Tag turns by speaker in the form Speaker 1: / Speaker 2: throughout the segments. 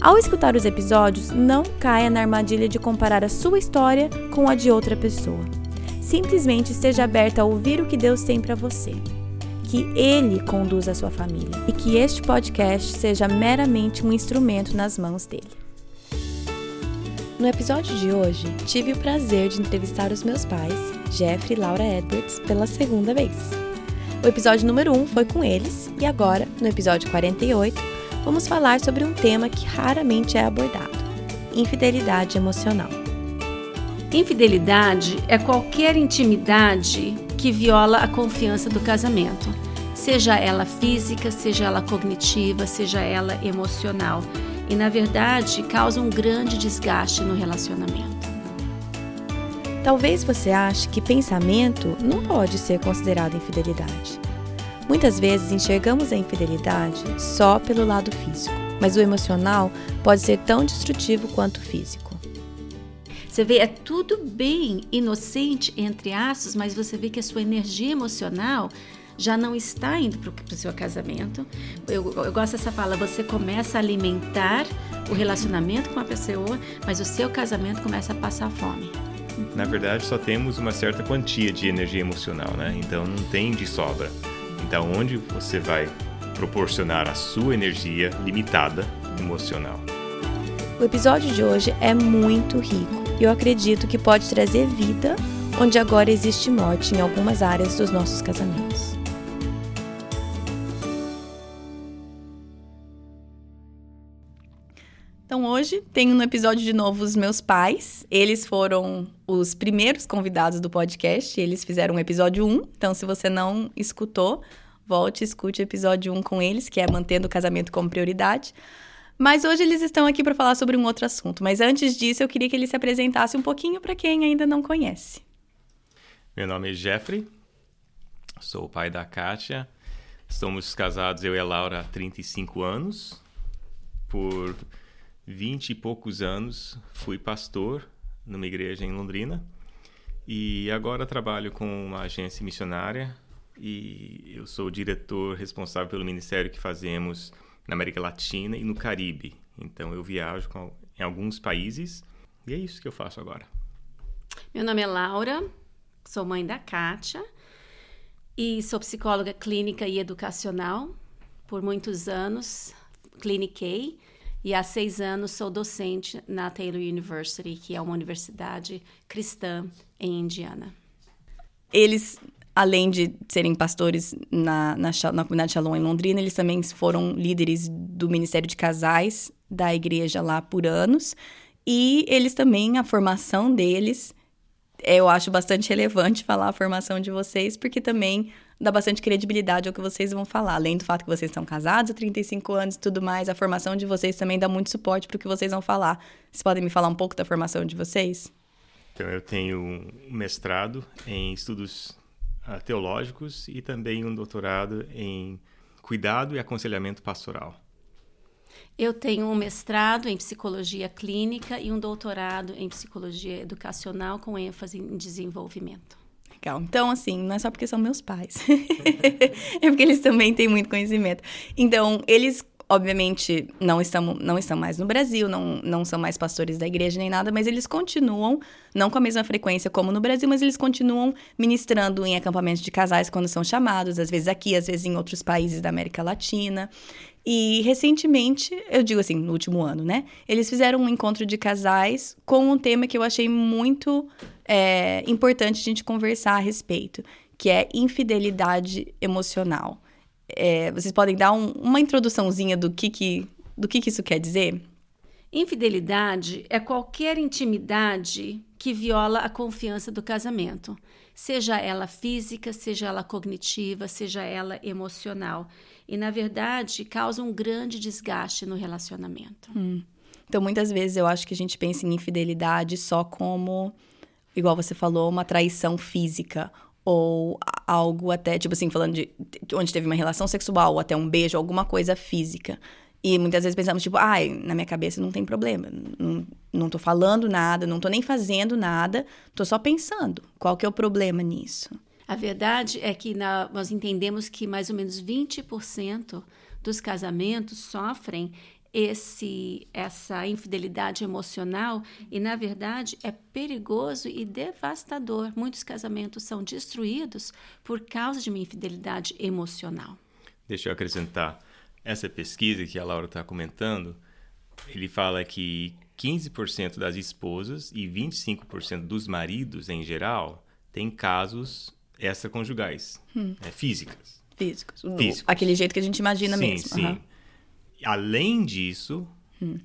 Speaker 1: Ao escutar os episódios, não caia na armadilha de comparar a sua história com a de outra pessoa. Simplesmente esteja aberta a ouvir o que Deus tem para você. Que Ele conduza a sua família e que este podcast seja meramente um instrumento nas mãos dele. No episódio de hoje, tive o prazer de entrevistar os meus pais, Jeffrey e Laura Edwards, pela segunda vez. O episódio número 1 um foi com eles e agora, no episódio 48, vamos falar sobre um tema que raramente é abordado: infidelidade emocional.
Speaker 2: Infidelidade é qualquer intimidade que viola a confiança do casamento, seja ela física, seja ela cognitiva, seja ela emocional, e na verdade causa um grande desgaste no relacionamento.
Speaker 1: Talvez você ache que pensamento não pode ser considerado infidelidade. Muitas vezes enxergamos a infidelidade só pelo lado físico, mas o emocional pode ser tão destrutivo quanto o físico.
Speaker 2: Você vê, é tudo bem inocente, entre aspas, mas você vê que a sua energia emocional já não está indo para o seu casamento. Eu, eu gosto dessa fala, você começa a alimentar o relacionamento com a pessoa, mas o seu casamento começa a passar fome.
Speaker 3: Na verdade, só temos uma certa quantia de energia emocional, né? Então não tem de sobra. Então, onde você vai proporcionar a sua energia limitada emocional.
Speaker 1: O episódio de hoje é muito rico e eu acredito que pode trazer vida onde agora existe morte em algumas áreas dos nossos casamentos. Então hoje tenho no episódio de novo os meus pais. Eles foram os primeiros convidados do podcast. Eles fizeram o episódio 1. Então, se você não escutou, volte e escute o episódio 1 com eles, que é Mantendo o Casamento como Prioridade. Mas hoje eles estão aqui para falar sobre um outro assunto. Mas antes disso, eu queria que eles se apresentassem um pouquinho para quem ainda não conhece.
Speaker 3: Meu nome é Jeffrey, sou o pai da Kátia. Somos casados, eu e a Laura, há 35 anos. Por 20 e poucos anos fui pastor numa igreja em Londrina e agora trabalho com uma agência missionária e eu sou o diretor responsável pelo ministério que fazemos na América Latina e no Caribe. Então eu viajo com, em alguns países e é isso que eu faço agora.
Speaker 2: Meu nome é Laura, sou mãe da Kátia e sou psicóloga clínica e educacional por muitos anos, cliniquei e há seis anos sou docente na Taylor University, que é uma universidade cristã em Indiana.
Speaker 1: Eles, além de serem pastores na, na, na comunidade Shalom em Londrina, eles também foram líderes do Ministério de Casais da igreja lá por anos. E eles também, a formação deles, eu acho bastante relevante falar a formação de vocês, porque também dá bastante credibilidade ao que vocês vão falar. Além do fato que vocês estão casados há 35 anos e tudo mais, a formação de vocês também dá muito suporte para o que vocês vão falar. Vocês podem me falar um pouco da formação de vocês?
Speaker 3: Então, eu tenho um mestrado em estudos uh, teológicos e também um doutorado em cuidado e aconselhamento pastoral.
Speaker 2: Eu tenho um mestrado em psicologia clínica e um doutorado em psicologia educacional com ênfase em desenvolvimento.
Speaker 1: Legal. Então, assim, não é só porque são meus pais. é porque eles também têm muito conhecimento. Então, eles obviamente não estão, não estão mais no Brasil, não, não são mais pastores da igreja nem nada, mas eles continuam, não com a mesma frequência como no Brasil, mas eles continuam ministrando em acampamentos de casais quando são chamados, às vezes aqui, às vezes em outros países da América Latina. E recentemente, eu digo assim, no último ano, né? Eles fizeram um encontro de casais com um tema que eu achei muito é, importante a gente conversar a respeito, que é infidelidade emocional. É, vocês podem dar um, uma introduçãozinha do que, que, do que, que isso quer dizer?
Speaker 2: Infidelidade é qualquer intimidade que viola a confiança do casamento, seja ela física, seja ela cognitiva, seja ela emocional. E, na verdade, causa um grande desgaste no relacionamento.
Speaker 1: Hum. Então, muitas vezes eu acho que a gente pensa em infidelidade só como, igual você falou, uma traição física ou algo até, tipo assim, falando de onde teve uma relação sexual, ou até um beijo, alguma coisa física. E muitas vezes pensamos, tipo, ai, na minha cabeça não tem problema. Não, não tô falando nada, não tô nem fazendo nada, tô só pensando. Qual que é o problema nisso?
Speaker 2: A verdade é que na, nós entendemos que mais ou menos 20% dos casamentos sofrem esse essa infidelidade emocional e na verdade é perigoso e devastador. Muitos casamentos são destruídos por causa de uma infidelidade emocional.
Speaker 3: Deixa eu acrescentar essa pesquisa que a Laura está comentando. Ele fala que 15% das esposas e 25% dos maridos em geral têm casos extraconjugais, hum. é, físicas.
Speaker 1: Físicos. Físicos. Aquele jeito que a gente imagina
Speaker 3: sim,
Speaker 1: mesmo.
Speaker 3: Sim, uhum. Além disso, hum.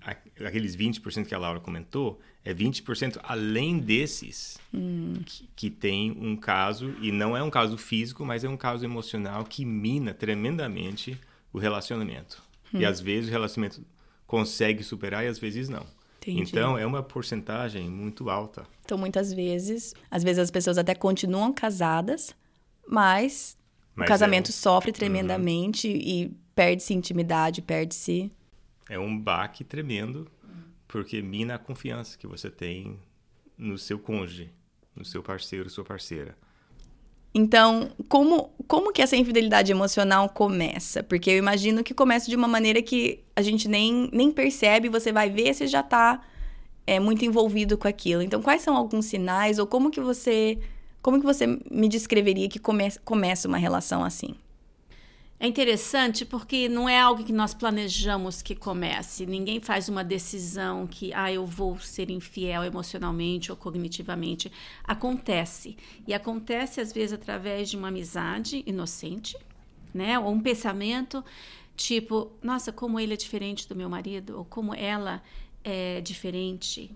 Speaker 3: aqueles 20% que a Laura comentou, é 20% além desses hum. que, que tem um caso, e não é um caso físico, mas é um caso emocional que mina tremendamente o relacionamento. Hum. E às vezes o relacionamento consegue superar e às vezes não. Entendi. Então é uma porcentagem muito alta.
Speaker 1: Então muitas vezes, às vezes as pessoas até continuam casadas, mas, mas o casamento é um... sofre tremendamente uhum. e perde-se intimidade, perde-se.
Speaker 3: É um baque tremendo, porque mina a confiança que você tem no seu cônjuge, no seu parceiro, sua parceira.
Speaker 1: Então, como, como que essa infidelidade emocional começa? Porque eu imagino que começa de uma maneira que a gente nem, nem percebe, você vai ver, você já está é, muito envolvido com aquilo. Então, quais são alguns sinais ou como que você como que você me descreveria que come, começa uma relação assim?
Speaker 2: É interessante porque não é algo que nós planejamos que comece. Ninguém faz uma decisão que, ah, eu vou ser infiel emocionalmente ou cognitivamente. Acontece. E acontece, às vezes, através de uma amizade inocente, né? Ou um pensamento tipo, nossa, como ele é diferente do meu marido, ou como ela é diferente.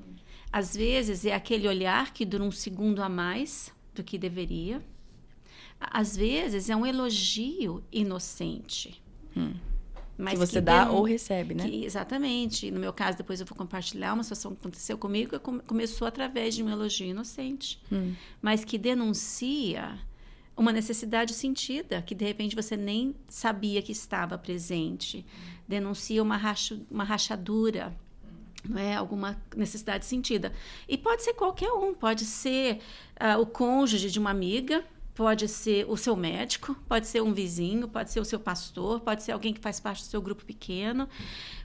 Speaker 2: Às vezes é aquele olhar que dura um segundo a mais do que deveria às vezes é um elogio inocente.
Speaker 1: Hum. Mas que você que dá ou recebe, né?
Speaker 2: Que, exatamente. No meu caso, depois eu vou compartilhar uma situação que aconteceu comigo que começou através de um elogio inocente, hum. mas que denuncia uma necessidade sentida, que de repente você nem sabia que estava presente. Denuncia uma, racha, uma rachadura, não é alguma necessidade sentida. E pode ser qualquer um, pode ser uh, o cônjuge de uma amiga, pode ser o seu médico, pode ser um vizinho, pode ser o seu pastor, pode ser alguém que faz parte do seu grupo pequeno,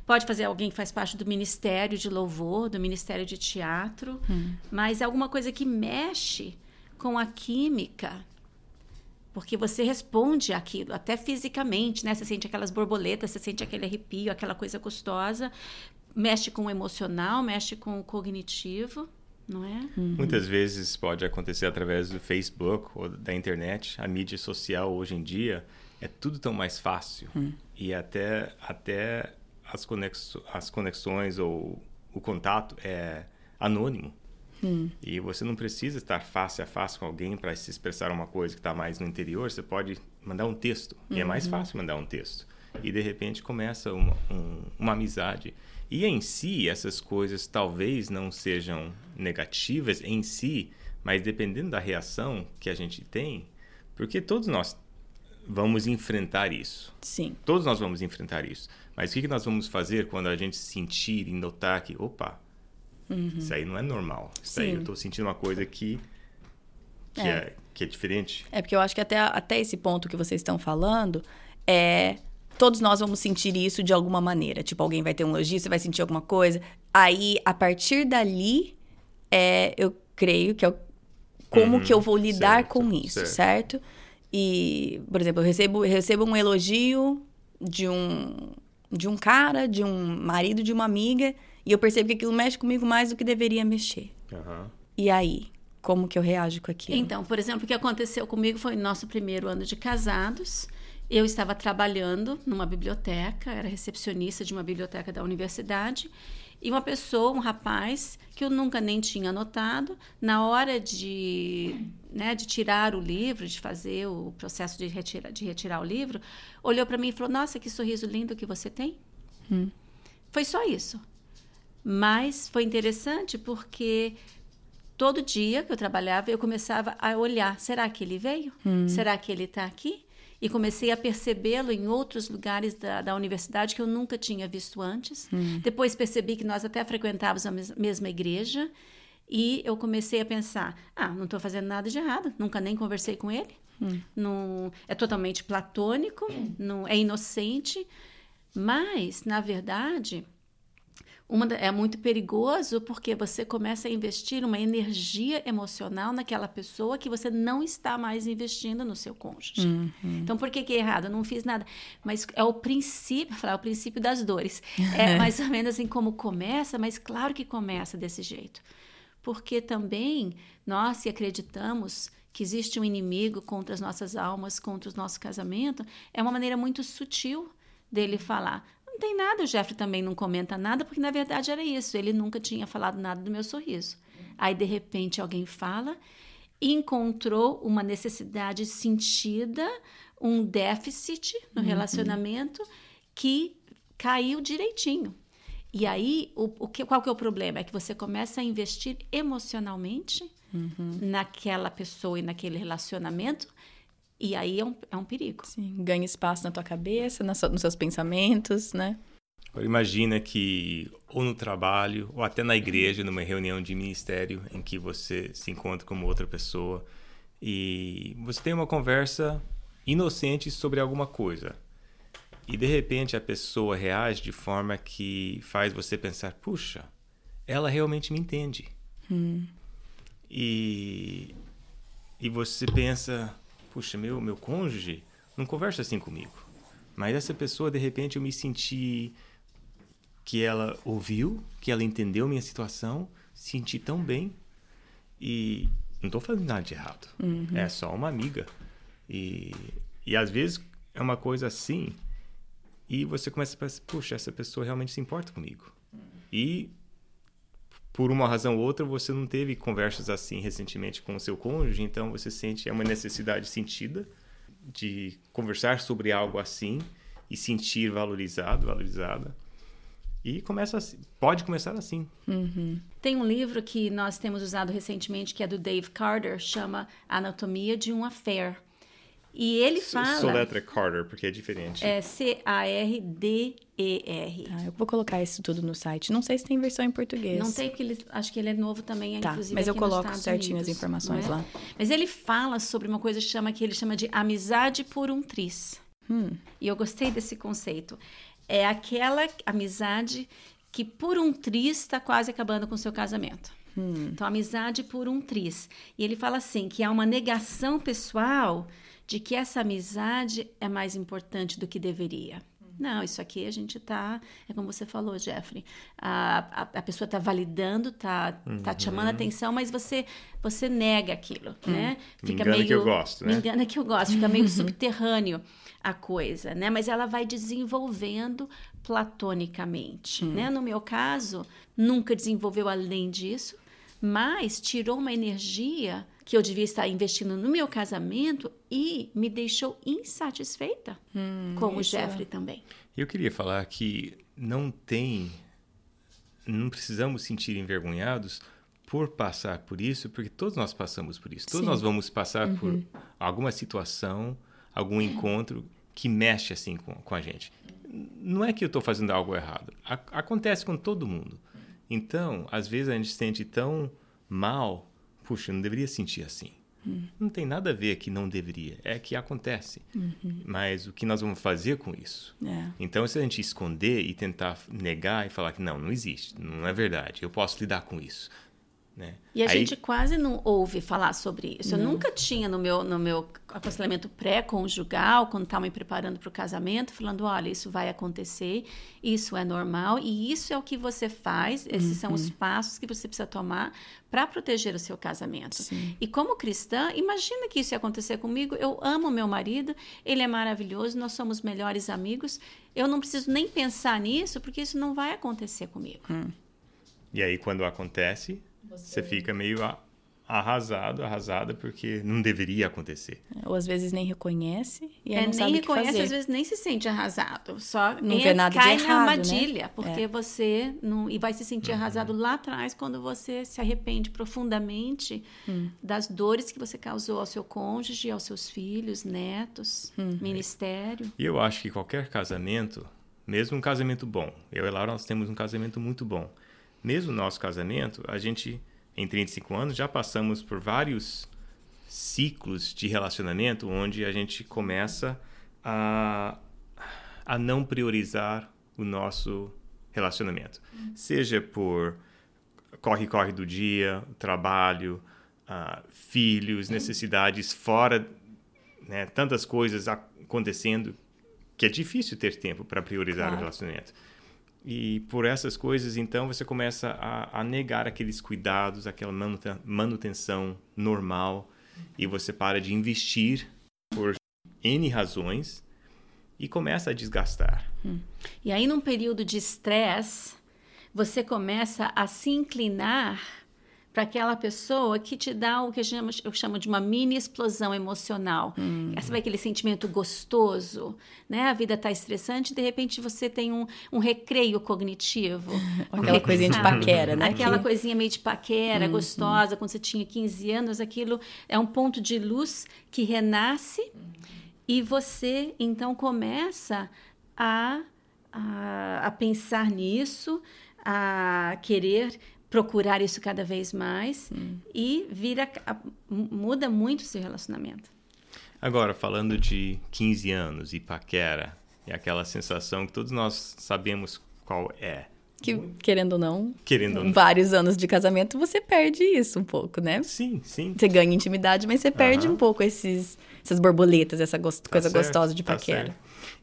Speaker 2: pode fazer alguém que faz parte do ministério de louvor, do ministério de teatro, hum. mas é alguma coisa que mexe com a química. Porque você responde aquilo, até fisicamente, né? Você sente aquelas borboletas, você sente aquele arrepio, aquela coisa gostosa, mexe com o emocional, mexe com o cognitivo não é?
Speaker 3: Uhum. Muitas vezes pode acontecer através do Facebook ou da internet. A mídia social hoje em dia é tudo tão mais fácil uhum. e até até as, conexo as conexões ou o contato é anônimo. Hum. E você não precisa estar face a face com alguém para se expressar uma coisa que está mais no interior. Você pode mandar um texto. Uhum. E é mais uhum. fácil mandar um texto. E de repente começa uma, um, uma amizade. E em si, essas coisas talvez não sejam negativas em si, mas dependendo da reação que a gente tem, porque todos nós vamos enfrentar isso.
Speaker 1: Sim.
Speaker 3: Todos nós vamos enfrentar isso. Mas o que nós vamos fazer quando a gente sentir e notar que, opa, uhum. isso aí não é normal. Isso Sim. aí eu estou sentindo uma coisa que, que, é. é. que é diferente.
Speaker 1: É porque eu acho que até, até esse ponto que vocês estão falando é todos nós vamos sentir isso de alguma maneira. Tipo, alguém vai ter um elogio, você vai sentir alguma coisa. Aí, a partir dali, é, eu creio que é como uhum, que eu vou lidar certo, com isso, certo. certo. E, por exemplo, eu recebo, eu recebo um elogio de um, de um cara, de um marido, de uma amiga, e eu percebo que aquilo mexe comigo mais do que deveria mexer. Uhum. E aí? Como que eu reajo com aquilo?
Speaker 2: Então, por exemplo, o que aconteceu comigo foi no nosso primeiro ano de casados. Eu estava trabalhando numa biblioteca, era recepcionista de uma biblioteca da universidade, e uma pessoa, um rapaz, que eu nunca nem tinha notado, na hora de, né, de tirar o livro, de fazer o processo de, retira, de retirar o livro, olhou para mim e falou: Nossa, que sorriso lindo que você tem. Hum. Foi só isso. Mas foi interessante porque todo dia que eu trabalhava, eu começava a olhar: será que ele veio? Hum. Será que ele está aqui? E comecei a percebê-lo em outros lugares da, da, universidade que eu nunca tinha visto antes. Hum. Depois percebi que nós até frequentávamos a mes mesma igreja. E eu comecei a pensar: ah, não estou fazendo nada de errado, nunca nem conversei com ele. Hum. Não, é totalmente platônico, não, é inocente. Mas, na verdade, uma, é muito perigoso porque você começa a investir uma energia emocional naquela pessoa que você não está mais investindo no seu cônjuge. Uhum. Então, por que, que é errado? Eu não fiz nada. Mas é o princípio, falar, é o princípio das dores. É mais ou menos assim como começa, mas claro que começa desse jeito. Porque também nós, se acreditamos que existe um inimigo contra as nossas almas, contra o nosso casamento, é uma maneira muito sutil dele falar: não tem nada, o Jeffrey também não comenta nada, porque na verdade era isso, ele nunca tinha falado nada do meu sorriso. Aí, de repente, alguém fala, encontrou uma necessidade sentida, um déficit no uhum. relacionamento que caiu direitinho. E aí, o, o que, qual que é o problema? É que você começa a investir emocionalmente uhum. naquela pessoa e naquele relacionamento e aí é um, é um perigo.
Speaker 1: Sim, ganha espaço na tua cabeça, na nos seus pensamentos, né?
Speaker 3: Imagina que ou no trabalho, ou até na igreja, numa reunião de ministério, em que você se encontra com outra pessoa e você tem uma conversa inocente sobre alguma coisa. E de repente a pessoa reage de forma que faz você pensar: puxa, ela realmente me entende. Hum. E, e você pensa: puxa, meu, meu cônjuge não conversa assim comigo. Mas essa pessoa, de repente, eu me senti que ela ouviu, que ela entendeu minha situação, senti tão bem. E não estou fazendo nada de errado. Uhum. É só uma amiga. E, e às vezes é uma coisa assim. E você começa a pensar, puxa, essa pessoa realmente se importa comigo. E por uma razão ou outra, você não teve conversas assim recentemente com o seu cônjuge, então você sente é uma necessidade sentida de conversar sobre algo assim e sentir valorizado, valorizada. E começa assim, pode começar assim.
Speaker 2: Uhum. Tem um livro que nós temos usado recentemente que é do Dave Carter, chama Anatomia de um Affair. E ele fala.
Speaker 3: Soletra Carter, porque é diferente.
Speaker 2: É C-A-R-D-E-R.
Speaker 1: Tá, eu vou colocar isso tudo no site. Não sei se tem versão em português.
Speaker 2: Não tem, porque ele, acho que ele é novo também,
Speaker 1: tá,
Speaker 2: inclusive.
Speaker 1: Mas eu coloco certinho Unidos, as informações é? lá.
Speaker 2: Mas ele fala sobre uma coisa que, chama, que ele chama de amizade por um tris. Hum. E eu gostei desse conceito. É aquela amizade que por um tris está quase acabando com o seu casamento. Hum. Então, amizade por um tris. E ele fala assim: que há uma negação pessoal de que essa amizade é mais importante do que deveria. Não, isso aqui a gente tá, é como você falou, Jeffrey, a, a, a pessoa tá validando, tá, uhum. tá te chamando a uhum. atenção, mas você você nega aquilo, uhum. né?
Speaker 3: Fica me engana meio, que eu gosto, né?
Speaker 2: Me engana que eu gosto, fica meio subterrâneo a coisa, né? Mas ela vai desenvolvendo platonicamente, uhum. né? No meu caso, nunca desenvolveu além disso, mas tirou uma energia que eu devia estar investindo no meu casamento e me deixou insatisfeita hum, com o Jeffrey é. também.
Speaker 3: Eu queria falar que não tem, não precisamos sentir envergonhados por passar por isso, porque todos nós passamos por isso. Todos Sim. nós vamos passar uhum. por alguma situação, algum encontro que mexe assim com, com a gente. Não é que eu estou fazendo algo errado. A, acontece com todo mundo. Então, às vezes a gente se sente tão mal puxa, não deveria sentir assim. Não tem nada a ver que não deveria, é que acontece. Uhum. Mas o que nós vamos fazer com isso? É. Então, se a gente esconder e tentar negar e falar que não, não existe, não é verdade, eu posso lidar com isso. Né?
Speaker 2: E a Aí... gente quase não ouve falar sobre isso. Não. Eu nunca tinha no meu, no meu aconselhamento pré-conjugal, quando estava me preparando para o casamento, falando: olha, isso vai acontecer, isso é normal e isso é o que você faz, esses uhum. são os uhum. passos que você precisa tomar para proteger o seu casamento. Sim. E como cristã, imagina que isso ia acontecer comigo. Eu amo meu marido, ele é maravilhoso, nós somos melhores amigos. Eu não preciso nem pensar nisso, porque isso não vai acontecer comigo. Hum.
Speaker 3: E aí, quando acontece, você, fica meio arrasado, arrasada, porque não deveria acontecer.
Speaker 1: Ou às vezes nem reconhece e
Speaker 2: é,
Speaker 1: não
Speaker 2: nem
Speaker 1: sabe
Speaker 2: reconhece,
Speaker 1: o que fazer.
Speaker 2: às vezes nem se sente arrasado. Só
Speaker 1: Não
Speaker 2: entra-
Speaker 1: vê nada de
Speaker 2: cai
Speaker 1: errado,
Speaker 2: na
Speaker 1: né?
Speaker 2: armadilha, porque
Speaker 1: É.
Speaker 2: você não e vai se sentir arrasado lá atrás quando você se arrepende profundamente
Speaker 1: Hum.
Speaker 2: das dores que você causou ao seu cônjuge, aos seus filhos, netos,
Speaker 1: Hum.
Speaker 2: ministério.
Speaker 3: E eu acho que qualquer casamento, mesmo um casamento bom, eu e Laura nós temos um casamento muito bom. Mesmo nosso casamento, a gente, em 35 anos, já passamos por vários ciclos de relacionamento onde a gente começa a, a não priorizar o nosso relacionamento. Seja por corre-corre do dia, trabalho, ah, filhos, necessidades fora, né, tantas coisas acontecendo que é difícil ter tempo para priorizar
Speaker 1: Claro.
Speaker 3: o relacionamento. E por essas coisas, então, você começa a, a negar aqueles cuidados, aquela manuten- manutenção normal, e você para de investir por N razões e começa a desgastar.
Speaker 2: E aí, num período de estresse, você começa a se inclinar para aquela pessoa que te dá o que eu chamo, eu chamo de uma mini explosão emocional. Essa vai aquele sentimento gostoso, né? A vida está estressante, de repente você tem um, um recreio cognitivo. Um
Speaker 1: Aquela coisinha de paquera, né?
Speaker 2: Aquela
Speaker 1: Que-
Speaker 2: coisinha meio de paquera, gostosa, quando você tinha 15 anos, aquilo é um ponto de luz que renasce e você então começa a, a, a pensar nisso, a querer procurar isso cada vez mais e vira a- muda muito o seu relacionamento.
Speaker 3: Agora, falando de 15 anos e paquera, é aquela sensação que todos nós sabemos qual é.
Speaker 1: Que, querendo ou não,
Speaker 3: Querendo ou não.
Speaker 1: vários anos de casamento, você perde isso um pouco, né?
Speaker 3: Sim, sim.
Speaker 1: Você ganha intimidade, mas você perde um pouco esses, essas borboletas, essa gos-
Speaker 3: Tá
Speaker 1: coisa
Speaker 3: certo,
Speaker 1: gostosa de
Speaker 3: tá
Speaker 1: paquera.
Speaker 3: certo.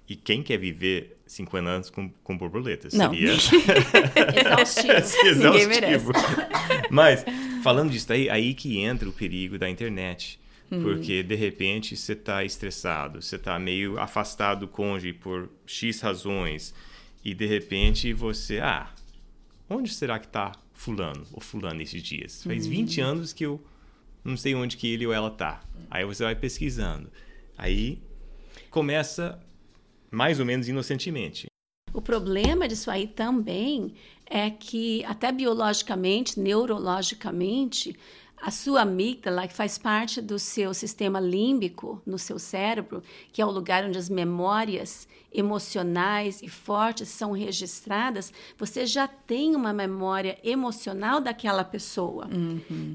Speaker 3: E quem quer viver 50 anos com, com borboletas?
Speaker 1: Não.
Speaker 3: Seria
Speaker 2: Exaustivo.
Speaker 3: exaustivo.
Speaker 1: Ninguém merece.
Speaker 3: Mas, falando disso aí, aí que entra o perigo da internet.
Speaker 1: Hum.
Speaker 3: Porque, de repente, você está estressado, você está meio afastado do cônjuge por X razões, e, de repente, você... Ah, onde será que está fulano ou fulano esses dias? Faz
Speaker 1: Hum.
Speaker 3: 20 anos que eu não sei onde que ele ou ela tá. Aí você vai pesquisando. Aí começa mais ou menos inocentemente.
Speaker 2: O problema disso aí também é que, até biologicamente, neurologicamente, a sua amígdala, que faz parte do seu sistema límbico no seu cérebro, que é o lugar onde as memórias emocionais e fortes são registradas, você já tem uma memória emocional daquela pessoa.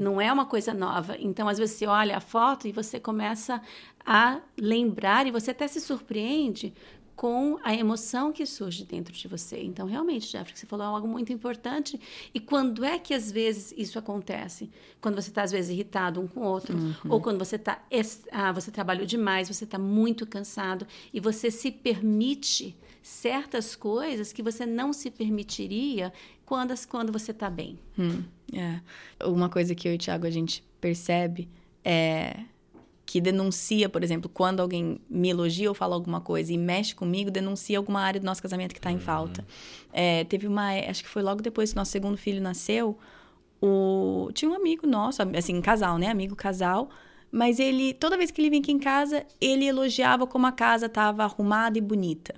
Speaker 2: Não é uma coisa nova. Então, às vezes, você olha a foto e você começa a lembrar, e você até se surpreende com a emoção que surge dentro de você. Então, realmente, Jeffrey, você falou algo muito importante. E quando é que às vezes isso acontece? Quando você está às vezes irritado um com o outro, ou quando você tá ah, você trabalhou demais, você está muito cansado e você se permite certas coisas que você não se permitiria quando quando você está bem.
Speaker 1: Hum, é. Uma coisa que eu e o Thiago a gente percebe é que denuncia, por exemplo, quando alguém me elogia ou fala alguma coisa e mexe comigo, denuncia alguma área do nosso casamento que está em falta. É, teve uma, acho que foi logo depois que nosso segundo filho nasceu, o, tinha um amigo nosso, assim, casal, né? Amigo casal. Mas ele, toda vez que ele vinha aqui em casa, ele elogiava como a casa estava arrumada e bonita.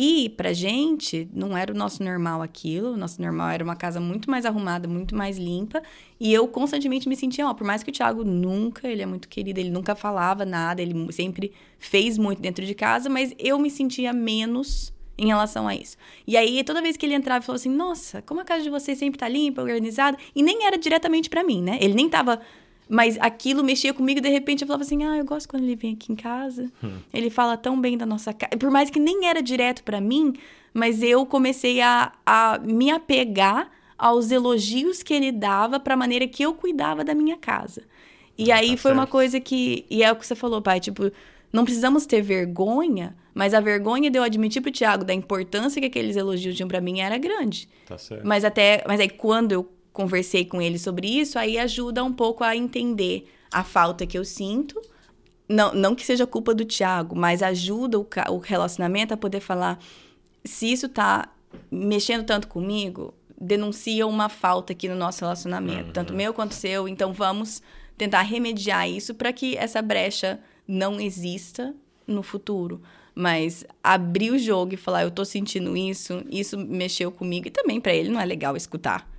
Speaker 1: E pra gente, não era o nosso normal aquilo. O nosso normal era uma casa muito mais arrumada, muito mais limpa. E eu constantemente me sentia, ó, por mais que o Thiago nunca, ele é muito querido, ele nunca falava nada, ele sempre fez muito dentro de casa, mas eu me sentia menos em relação a isso. E aí, toda vez que ele entrava, ele falou assim: Nossa, como a casa de vocês sempre tá limpa, organizada. E nem era diretamente pra mim, né? Ele nem tava. Mas aquilo mexia comigo, de repente eu falava assim: Ah, eu gosto quando ele vem aqui em casa. Ele fala tão bem da nossa casa. Por mais que nem era direto pra mim, mas eu comecei a, a me apegar aos elogios que ele dava pra maneira que eu cuidava da minha casa. E aí
Speaker 3: Tá
Speaker 1: foi uma
Speaker 3: certo.
Speaker 1: coisa que. E é o que você falou, pai, tipo. Não precisamos ter vergonha, mas a vergonha de eu admitir pro Thiago da importância que aqueles elogios tinham pra mim era grande.
Speaker 3: Tá certo.
Speaker 1: Mas até, mas aí quando eu conversei com ele sobre isso, aí ajuda um pouco a entender a falta que eu sinto. Não, não que seja culpa do Thiago, mas ajuda o, o relacionamento a poder falar se isso tá mexendo tanto comigo, denuncia uma falta aqui no nosso relacionamento, tanto meu quanto seu. Então vamos tentar remediar isso para que essa brecha não exista no futuro. Mas abrir o jogo e falar, eu tô sentindo isso, isso mexeu comigo. E também para ele não é legal escutar.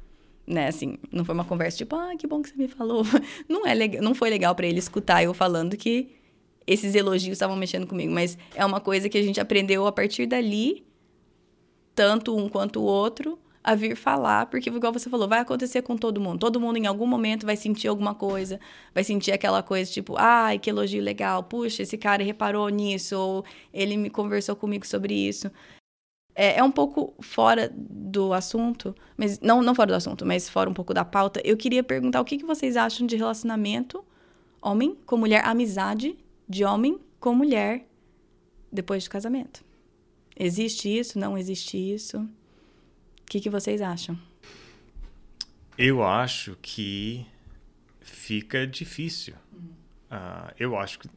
Speaker 1: Né, assim, não foi uma conversa tipo, ah, que bom que você me falou. Não, é legal, não foi legal para ele escutar eu falando que esses elogios estavam mexendo comigo. Mas é uma coisa que a gente aprendeu a partir dali, tanto um quanto o outro, a vir falar, porque, igual você falou, vai acontecer com todo mundo. Todo mundo, em algum momento, vai sentir alguma coisa, vai sentir aquela coisa tipo, ai, que elogio legal, puxa, esse cara reparou nisso, ou ele me conversou comigo sobre isso. É, é um pouco fora do assunto, mas não, não fora do assunto, mas fora um pouco da pauta. Eu queria perguntar o que, que vocês acham de relacionamento homem com mulher, amizade de homem com mulher depois do casamento. Existe isso? Não existe isso? O que, que vocês acham?
Speaker 3: Eu acho que fica difícil. Uh, eu acho que.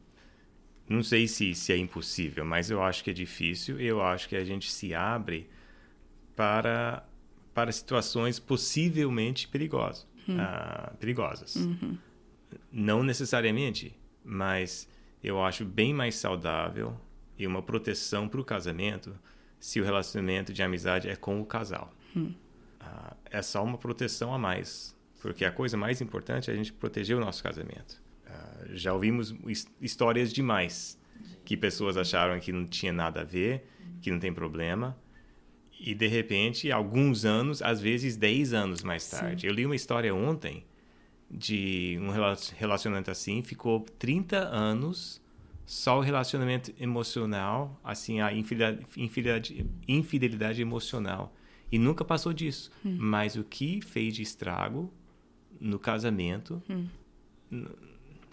Speaker 3: Não sei se, se é impossível, mas eu acho que é difícil. Eu acho que a gente se abre para, para situações possivelmente perigosas. Hum. Uh, perigosas. Uhum. Não necessariamente, mas eu acho bem mais saudável e uma proteção para o casamento se o relacionamento de amizade é com o casal. Hum. Uh, é só uma proteção a mais, porque a coisa mais importante é a gente proteger o nosso casamento. Uh, já ouvimos histórias demais que pessoas acharam que não tinha nada a ver, que não tem problema, e de repente, alguns anos, às vezes 10 anos mais tarde. Sim. Eu li uma história ontem de um relacionamento assim, ficou 30 anos só o relacionamento emocional, assim, a infidelidade, infidelidade, infidelidade emocional. E nunca passou disso. Hum. Mas o que fez de estrago no casamento hum.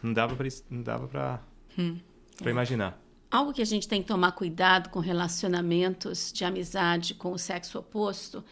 Speaker 3: Não dava para não dava para hum. é. imaginar.
Speaker 2: Algo que a gente tem que tomar cuidado com relacionamentos de amizade com o sexo oposto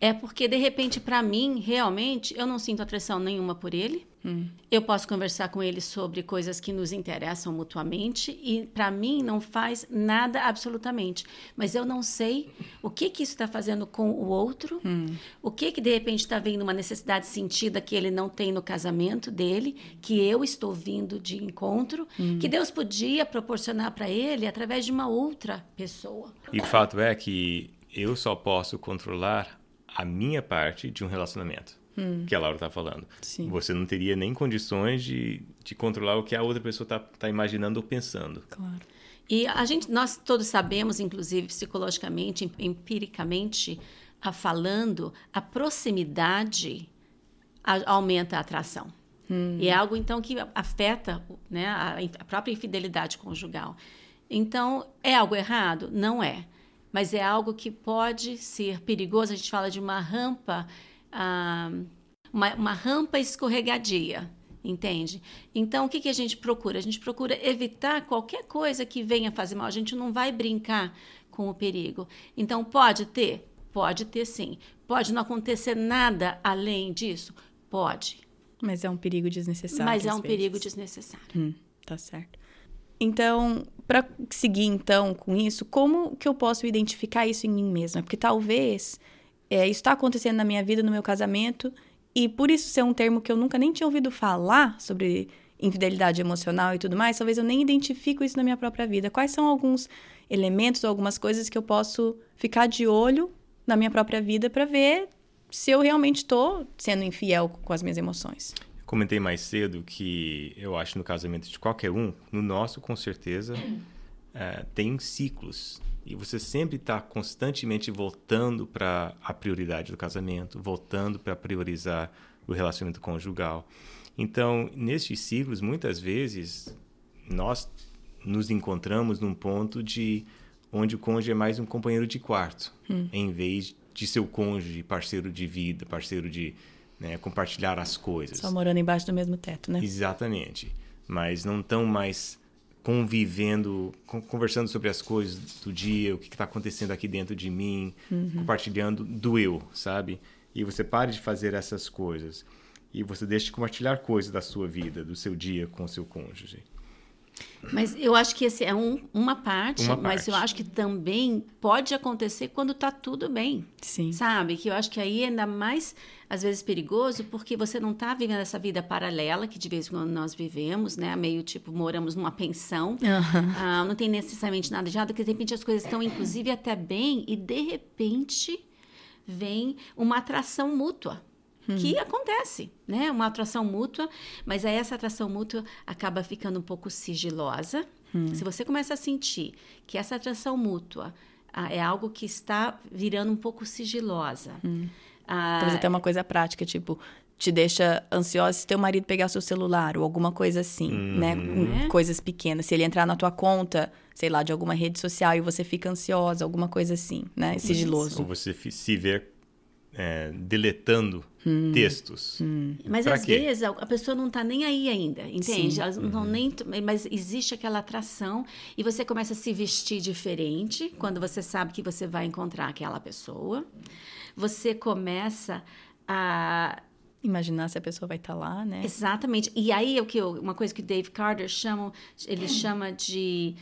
Speaker 2: é porque de repente para mim realmente eu não sinto atração nenhuma por ele Hum. Eu posso conversar com ele sobre coisas que nos interessam mutuamente e para mim não faz nada absolutamente. Mas eu não sei o que que isso está fazendo com o outro, hum. o que que de repente está vendo uma necessidade sentida que ele não tem no casamento dele, que eu estou vindo de encontro, hum. que Deus podia proporcionar para ele através de uma outra pessoa.
Speaker 3: E o fato é que eu só posso controlar a minha parte de um relacionamento hum. que a Laura está falando. Sim. Você não teria nem condições de, de controlar o que a outra pessoa está tá imaginando ou pensando.
Speaker 2: Claro. E a gente, nós todos sabemos, inclusive psicologicamente, empiricamente, a falando, a proximidade a, aumenta a atração. Hum. E é algo, então, que afeta né, a, a própria infidelidade conjugal. Então, é algo errado? Não é. Mas é algo que pode ser perigoso. A gente fala de uma rampa ah, uma, uma rampa escorregadia entende? Então, o que, que a gente procura? A gente procura evitar qualquer coisa que venha fazer mal. A gente não vai brincar com o perigo. Então, pode ter? Pode ter sim. Pode não acontecer nada além disso? Pode.
Speaker 1: Mas é um perigo desnecessário.
Speaker 2: Mas é um vezes. perigo desnecessário.
Speaker 1: Hum, tá certo. Então, para seguir então com isso, como que eu posso identificar isso em mim mesma? Porque talvez é, isso está acontecendo na minha vida, no meu casamento, e por isso ser um termo que eu nunca nem tinha ouvido falar sobre infidelidade emocional e tudo mais, talvez eu nem identifico isso na minha própria vida. Quais são alguns elementos algumas coisas que eu posso ficar de olho na minha própria vida para ver se eu realmente estou sendo infiel com as minhas emoções?
Speaker 3: Comentei mais cedo que eu acho no casamento de qualquer um, no nosso com certeza, é, tem ciclos e você sempre está constantemente voltando para a prioridade do casamento, voltando para priorizar o relacionamento conjugal. Então, nesses ciclos, muitas vezes, nós nos encontramos num ponto de onde o cônjuge é mais um companheiro de quarto, hum. em vez de seu cônjuge, parceiro de vida, parceiro de né, compartilhar as coisas.
Speaker 1: Só morando embaixo do mesmo teto, né?
Speaker 3: Exatamente. Mas não tão mais convivendo, conversando sobre as coisas do dia, o que está acontecendo aqui dentro de mim, uhum. compartilhando do eu, sabe? E você pare de fazer essas coisas e você deixe de compartilhar coisas da sua vida, do seu dia com o seu cônjuge.
Speaker 2: Mas eu acho que esse é um, uma, parte,
Speaker 3: Uma
Speaker 2: mas eu
Speaker 3: parte.
Speaker 2: acho que também pode acontecer quando tá tudo bem.
Speaker 1: Sim.
Speaker 2: Sabe? Que eu acho que aí é ainda mais, às vezes, perigoso, porque você não tá vivendo essa vida paralela que de vez em quando nós vivemos, né? Meio tipo, moramos numa pensão. Ah, não tem necessariamente nada de errado, porque de repente as coisas estão, inclusive, até bem, e de repente vem uma atração mútua. Que acontece, né? Uma atração mútua, mas aí essa atração mútua acaba ficando um pouco sigilosa. Se você começa a sentir que essa atração mútua ah, é algo que está virando um pouco sigilosa. ah,
Speaker 1: Talvez até uma coisa prática, tipo, te deixa ansiosa se teu marido pegar seu celular ou alguma coisa assim, né?
Speaker 2: Né?
Speaker 1: Coisas pequenas. Se ele entrar na tua conta, sei lá, de alguma rede social e você fica ansiosa, alguma coisa assim, né? Sigiloso.
Speaker 3: Ou você se vê é, deletando textos.
Speaker 2: Mas
Speaker 3: Pra
Speaker 2: às
Speaker 3: quê?
Speaker 2: vezes a pessoa não está nem aí ainda, entende?
Speaker 1: Sim.
Speaker 2: Elas não estão nem. Mas existe aquela atração e você começa a se vestir diferente quando você sabe que você vai encontrar aquela pessoa. Você começa a
Speaker 1: Imaginar se a pessoa vai estar lá, né?
Speaker 2: Exatamente. E aí é o que eu- uma coisa que o Dave Carter chama, ele chama de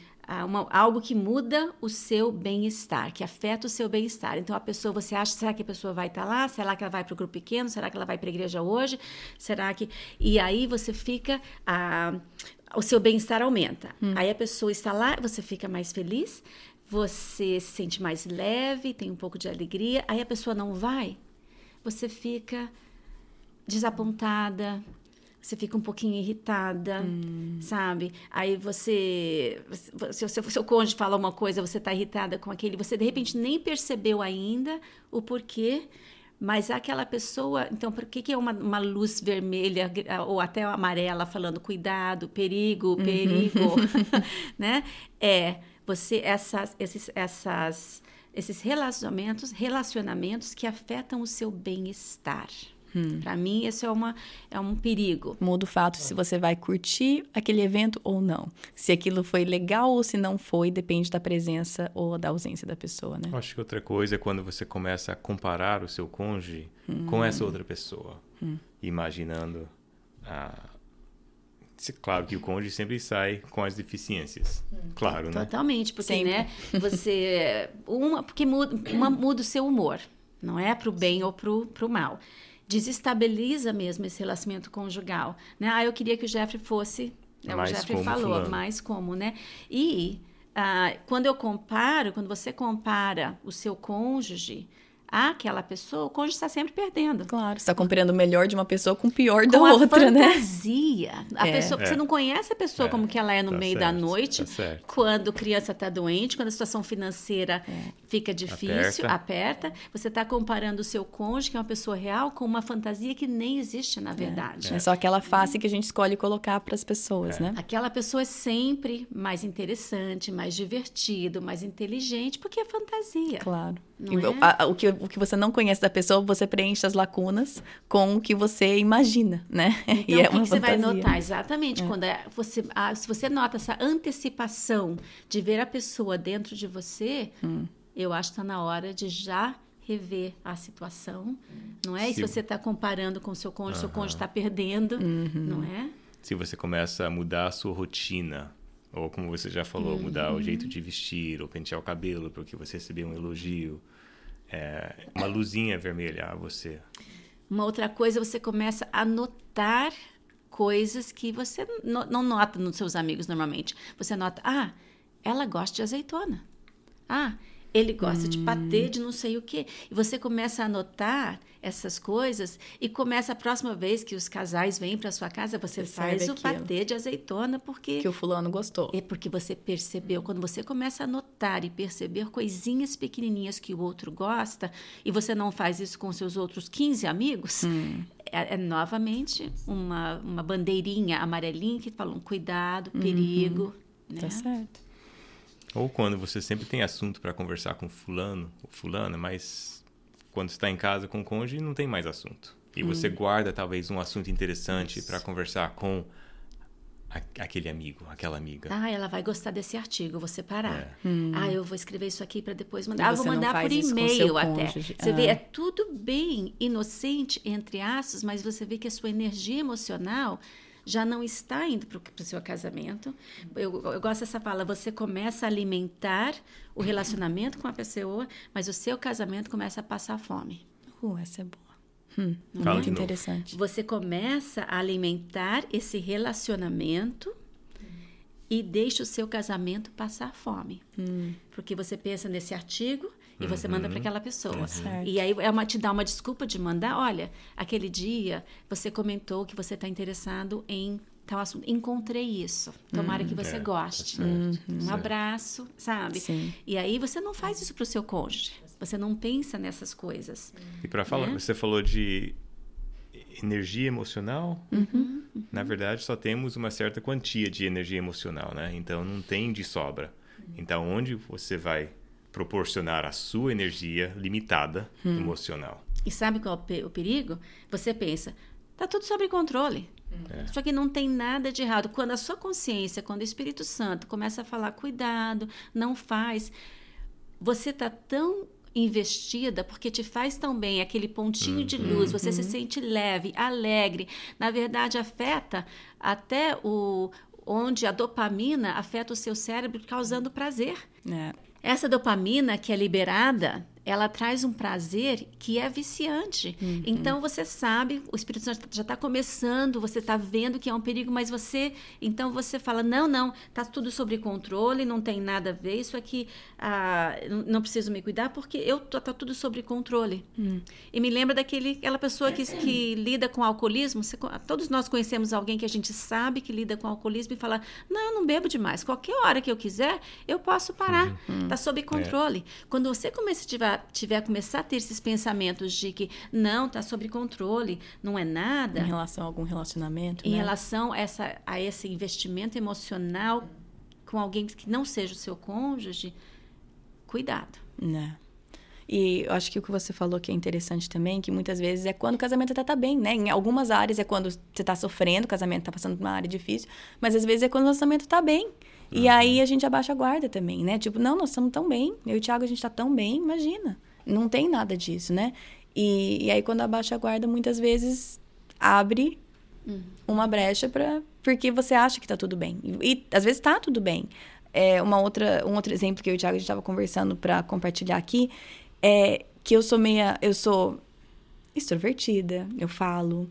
Speaker 2: uma- algo que muda o seu bem-estar, que afeta o seu bem-estar. Então a pessoa, você acha, será que a pessoa vai estar lá? Será que ela vai para o grupo pequeno? Será que ela vai para a igreja hoje? Será que e aí você fica ah, o seu bem-estar aumenta. Aí a pessoa está lá, você fica mais feliz, você se sente mais leve, tem um pouco de alegria. Aí a pessoa não vai, você fica desapontada, você fica um pouquinho irritada, sabe? Aí você, se o seu, seu cônjuge fala uma coisa, você está irritada com aquele, você de repente nem percebeu ainda o porquê, mas aquela pessoa, então por que, que é uma, uma luz vermelha ou até amarela falando cuidado, perigo, perigo, né? É você essas esses essas esses relacionamentos, relacionamentos que afetam o seu bem-estar. Para mim, isso é, uma, é um perigo.
Speaker 1: Muda o fato se você vai curtir aquele evento ou não. Se aquilo foi legal ou se não foi, depende da presença ou da ausência da pessoa, né?
Speaker 3: Eu Acho que outra coisa é quando você começa a comparar o seu cônjuge com essa outra pessoa. Imaginando. ah, se- claro que o cônjuge sempre sai com as deficiências. Claro, né?
Speaker 2: Totalmente, porque,
Speaker 1: Sempre.
Speaker 2: né, você... Uma, porque muda, uma muda o seu humor, não é pro bem ou pro, pro mal. Desestabiliza mesmo esse relacionamento conjugal, né? Ah, eu queria que o Jeffrey fosse... né, o Jeffrey falou,
Speaker 3: fulano.
Speaker 2: mais como, né? E ah, quando eu comparo, quando você compara o seu cônjuge àquela pessoa, o cônjuge está sempre perdendo.
Speaker 1: Claro, você tá comparando o melhor de uma pessoa com o pior da
Speaker 2: com a
Speaker 1: outra, né?
Speaker 2: fantasia. A
Speaker 1: É.
Speaker 2: pessoa,
Speaker 3: É.
Speaker 2: você não conhece a pessoa
Speaker 3: É,
Speaker 2: como que ela é no
Speaker 3: tá
Speaker 2: meio da
Speaker 3: certo,
Speaker 2: noite,
Speaker 3: tá
Speaker 2: quando criança está doente, quando a situação financeira fica difícil, aperta. Você está comparando o seu cônjuge, que é uma pessoa real, com uma fantasia que nem existe na verdade.
Speaker 1: É só aquela face que a gente escolhe colocar para as pessoas,
Speaker 3: É.
Speaker 1: né?
Speaker 2: Aquela pessoa é sempre mais interessante, mais divertido, mais inteligente, porque é fantasia.
Speaker 1: Claro.
Speaker 2: Não
Speaker 1: E
Speaker 2: é?
Speaker 1: a- a- o, que, o que você não conhece da pessoa, você preenche as lacunas com o que você imagina, né?
Speaker 2: Então,
Speaker 1: e é
Speaker 2: o que,
Speaker 1: uma
Speaker 2: que você vai notar? Exatamente. Quando é- você, ah, se você nota essa antecipação de ver a pessoa dentro de você,
Speaker 1: Hum.
Speaker 2: eu acho que está na hora de já rever a situação, não é? E se você está comparando com o seu cônjuge, seu cônjuge está perdendo,
Speaker 1: Uhum.
Speaker 2: não é?
Speaker 3: Se você começa a mudar a sua rotina, ou como você já falou, mudar o jeito de vestir, ou pentear o cabelo porque você recebeu um elogio, é, uma luzinha vermelha a você.
Speaker 2: Uma outra coisa, você começa a notar coisas que você no- não nota nos seus amigos normalmente. Você nota, ah, ela gosta de azeitona. Ah, ele gosta de patê de não sei o quê. E você começa a notar essas coisas e começa a próxima vez que os casais vêm para sua casa, você
Speaker 1: Você
Speaker 2: faz o
Speaker 1: aquilo.
Speaker 2: patê de azeitona porque
Speaker 1: Que o fulano gostou.
Speaker 2: é porque você percebeu, quando você começa a notar e perceber coisinhas pequenininhas que o outro gosta, e você não faz isso com seus outros 15 amigos, é, é novamente uma, uma bandeirinha amarelinha que fala um cuidado, perigo. né?
Speaker 1: Tá certo.
Speaker 3: Ou quando você sempre tem assunto para conversar com fulano ou fulana, mas quando está em casa com o cônjuge não tem mais assunto. E você guarda talvez um assunto interessante para conversar com a- aquele amigo, aquela amiga.
Speaker 2: Ah, ela vai gostar desse artigo, vou separar.
Speaker 3: É.
Speaker 2: Ah, eu vou escrever isso aqui para depois mandar. Ah, vou mandar por e-mail até.
Speaker 1: cônjuge.
Speaker 2: Você vê,
Speaker 1: Ah.
Speaker 2: é tudo bem inocente, entre aspas, mas você vê que a sua energia emocional já não está indo para o seu casamento. Eu, eu gosto dessa fala, você começa a alimentar o relacionamento com a pessoa, mas o seu casamento começa a passar fome.
Speaker 1: Uh, essa é boa. Hum,
Speaker 3: Fala
Speaker 1: muito interessante.
Speaker 2: Você começa a alimentar esse relacionamento e deixa o seu casamento passar fome.
Speaker 1: Hum.
Speaker 2: Porque você pensa nesse artigo e você manda para aquela pessoa.
Speaker 1: Certo.
Speaker 2: E aí é uma, te dá uma desculpa de mandar, olha, aquele dia você comentou que você está interessado em tal assunto. Encontrei isso. Tomara que você
Speaker 3: É,
Speaker 2: goste.
Speaker 3: tá certo,
Speaker 2: Um
Speaker 3: certo.
Speaker 2: abraço, sabe?
Speaker 1: Sim.
Speaker 2: E aí você não faz isso para o seu cônjuge. Você não pensa nessas coisas.
Speaker 3: E para falar,
Speaker 2: Né?
Speaker 3: você falou de energia emocional.
Speaker 2: Uhum,
Speaker 3: Na verdade, só temos uma certa quantia de energia emocional, né? Então não tem de sobra. Então onde você vai proporcionar a sua energia limitada
Speaker 2: Hum.
Speaker 3: emocional?
Speaker 2: E sabe qual é o pe- o perigo? Você pensa, tá tudo sob controle. Só que não tem nada de errado. Quando a sua consciência, quando o Espírito Santo começa a falar, cuidado, não faz, você tá tão investida porque te faz tão bem aquele pontinho de luz, você se sente leve, alegre. Na verdade, afeta até o onde a dopamina afeta o seu cérebro causando prazer.
Speaker 1: É.
Speaker 2: Essa dopamina que é liberada, ela traz um prazer que é viciante. Então você sabe, o Espírito Santo já está começando, você está vendo que é um perigo, mas você, então você fala não, não, está tudo sob controle, não tem nada a ver, isso aqui, ah, não- preciso me cuidar porque eu tô, tá tudo sob controle. E me lembra daquele, aquela pessoa que, que lida com alcoolismo. Você todos nós conhecemos alguém que a gente sabe que lida com alcoolismo e fala, não, eu não bebo demais. Qualquer hora que eu quiser, eu posso parar. Está sob controle. Quando você começa, tiver, tiver começar a ter esses pensamentos de que não, está sob controle, não é nada,
Speaker 1: Em relação a algum relacionamento,
Speaker 2: em
Speaker 1: né?
Speaker 2: relação a, essa, a esse investimento emocional com alguém que não seja o seu cônjuge, cuidado.
Speaker 1: Né? E eu acho que o que você falou que é interessante também, que muitas vezes é quando o casamento até tá bem, né? Em algumas áreas é quando você tá sofrendo, o casamento tá passando por uma área difícil, mas às vezes é quando o relacionamento tá bem. E aí a gente abaixa a guarda também, né? Tipo, não, nós estamos tão bem, eu e o Thiago a gente tá tão bem, imagina. Não tem nada disso, né? E, e aí quando abaixa a guarda, muitas vezes abre uma brecha para porque você acha que tá tudo bem. E, e, às vezes tá tudo bem. É, uma outra, um outro exemplo que eu e o Thiago a gente estava conversando para compartilhar aqui é que eu sou meia. Eu sou extrovertida, eu falo,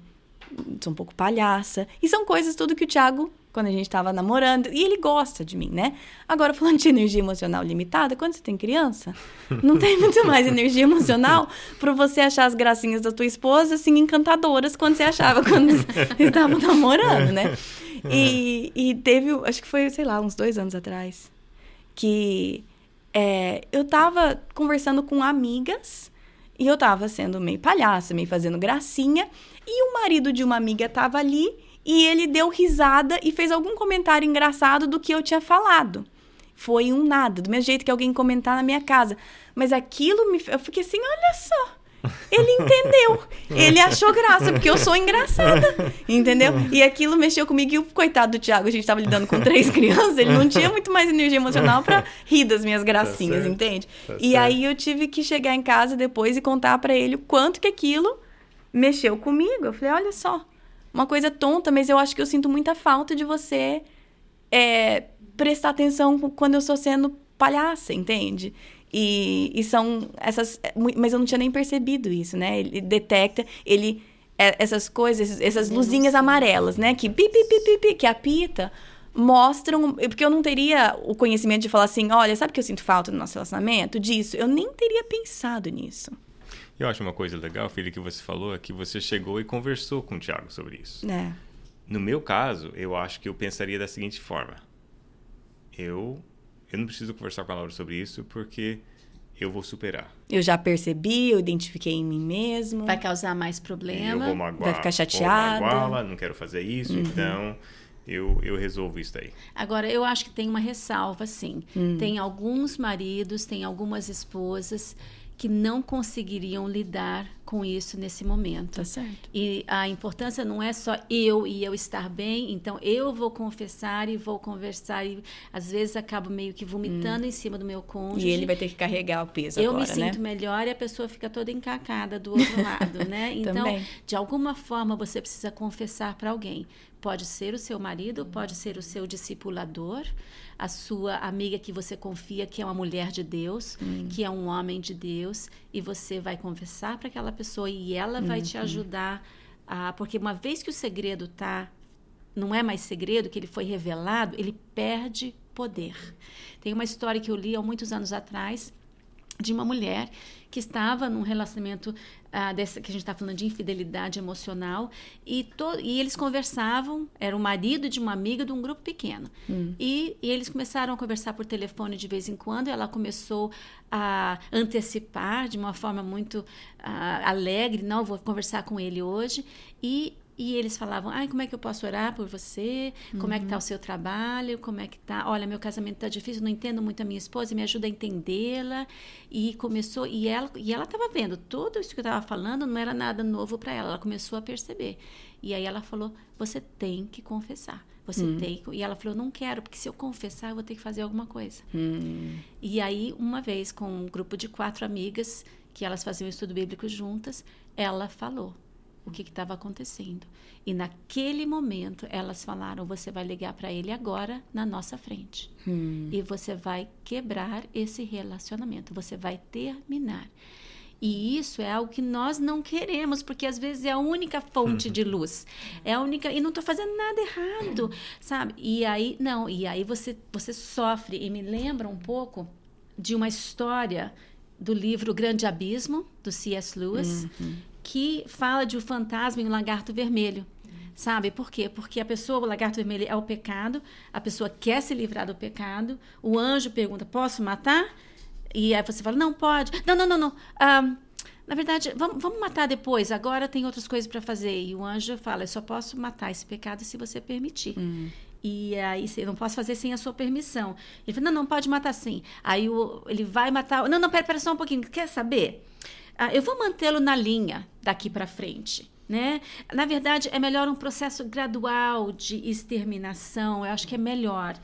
Speaker 1: sou um pouco palhaça. E são coisas tudo que o Thiago, quando a gente tava namorando, e ele gosta de mim, né? Agora, falando de energia emocional limitada, quando você tem criança, não tem muito mais energia emocional pra você achar as gracinhas da tua esposa, assim, encantadoras quando você achava quando estavam namorando, né? E, e teve, acho que foi, sei lá, uns dois anos atrás, que é, eu tava conversando com amigas e eu tava sendo meio palhaça, meio fazendo gracinha, e o marido de uma amiga tava ali e ele deu risada e fez algum comentário engraçado do que eu tinha falado. Foi um nada, do mesmo jeito que alguém comentar na minha casa. Mas aquilo me. Eu fiquei assim, olha só. Ele entendeu. Ele achou graça, porque eu sou engraçada. Entendeu? E aquilo mexeu comigo. E o coitado do Thiago, a gente tava lidando com três crianças, ele não tinha muito mais energia emocional pra rir das minhas gracinhas,
Speaker 3: certo,
Speaker 1: entende?
Speaker 3: tá
Speaker 1: e
Speaker 3: certo.
Speaker 1: aí eu tive que chegar em casa depois e contar pra ele o quanto que aquilo mexeu comigo. Eu falei, olha só, uma coisa tonta, mas eu acho que eu sinto muita falta de você é, prestar atenção quando eu estou sendo palhaça, entende? E, e são essas. Mas eu não tinha nem percebido isso, né? Ele detecta, ele. é, essas coisas, essas luzinhas amarelas, né? Que pi, pi, pi, pi, pi, que apita, mostram. Porque eu não teria o conhecimento de falar assim: olha, sabe que eu sinto falta no nosso relacionamento? Disso. Eu nem teria pensado nisso.
Speaker 3: Eu acho uma coisa legal, filho, que você falou, é que você chegou e conversou com o Thiago sobre isso.
Speaker 1: né?
Speaker 3: No meu caso, eu acho que eu pensaria da seguinte forma. Eu, eu não preciso conversar com a Laura sobre isso porque eu vou superar.
Speaker 1: Eu já percebi, eu identifiquei em mim mesmo.
Speaker 2: Vai causar mais
Speaker 3: E eu
Speaker 2: problema.
Speaker 3: vou magoar,
Speaker 1: vai ficar
Speaker 3: vou
Speaker 1: chateada.
Speaker 3: magoá-la, não quero fazer isso,
Speaker 1: Uhum.
Speaker 3: então eu, eu resolvo isso daí.
Speaker 2: Agora, eu acho que tem uma ressalva, sim. Tem alguns maridos, tem algumas esposas que não conseguiriam lidar com isso nesse momento.
Speaker 1: Tá certo.
Speaker 2: E a importância não é só eu e eu estar bem, então eu vou confessar e vou conversar e às vezes acabo meio que vomitando hum. em cima do meu cônjuge.
Speaker 1: E ele vai ter que carregar o peso
Speaker 2: eu
Speaker 1: agora,
Speaker 2: Eu me sinto
Speaker 1: né?
Speaker 2: melhor e a pessoa fica toda encacada do outro lado, né? Então, de alguma forma você precisa confessar para alguém. Pode ser o seu marido, pode ser o seu discipulador, a sua amiga que você confia que é uma mulher de Deus, hum. que é um homem de Deus, e você vai confessar para aquela pessoa e ela vai te ajudar a, porque uma vez que o segredo tá não é mais segredo, que ele foi revelado, ele perde poder. Tem uma história que eu li há muitos anos atrás de uma mulher que estava num relacionamento uh, dessa, que a gente está falando de infidelidade emocional e, to, e eles conversavam era o marido de uma amiga de um grupo pequeno hum. e, e, eles começaram a conversar por telefone de vez em quando e ela começou a antecipar de uma forma muito uh, alegre não vou conversar com ele hoje e e eles falavam, ai, como é que eu posso orar por você? Como uhum. é que tá uhum. o seu trabalho? Como é que tá? Olha, meu casamento tá difícil, não entendo muito a minha esposa, me ajuda a entendê-la. E começou, e ela e ela estava vendo, tudo isso que eu estava falando não era nada novo para ela, ela começou a perceber. E aí ela falou, você tem que confessar. Você uhum. tem. E ela falou, não quero, porque se eu confessar, eu vou ter que fazer alguma coisa.
Speaker 1: Uhum.
Speaker 2: E aí, uma vez, com um grupo de quatro amigas, que elas faziam estudo bíblico juntas, ela falou o que estava acontecendo. E naquele momento elas falaram: você vai ligar para ele agora na nossa frente.
Speaker 1: Hum.
Speaker 2: E você vai quebrar esse relacionamento, você vai terminar. E isso é algo que nós não queremos, porque às vezes é a única fonte de luz. É a única. E não estou fazendo nada errado, sabe? E aí, não, e aí você, você sofre. E me lembra um pouco de uma história do livro Grande Abismo, do C.S. Lewis,
Speaker 1: uhum
Speaker 2: que fala de o um fantasma e o um lagarto vermelho. Sabe por quê? Porque a pessoa, o lagarto vermelho é o pecado, a pessoa quer se livrar do pecado, o anjo pergunta: posso matar? E aí você fala: não, pode. Não, não, não, não. Um, na verdade, vamos, vamos, matar depois, agora tem outras coisas para fazer. E o anjo fala: eu só posso matar esse pecado se você permitir.
Speaker 1: Hum.
Speaker 2: E aí, eu não posso fazer sem a sua permissão. Ele fala: não, não, pode matar sim. Aí o, ele vai matar. Não, não, pera, pera só um pouquinho. Quer saber? Ah, eu vou mantê-lo na linha daqui para frente. Né? Na verdade, é melhor um processo gradual de exterminação, eu acho que é melhor.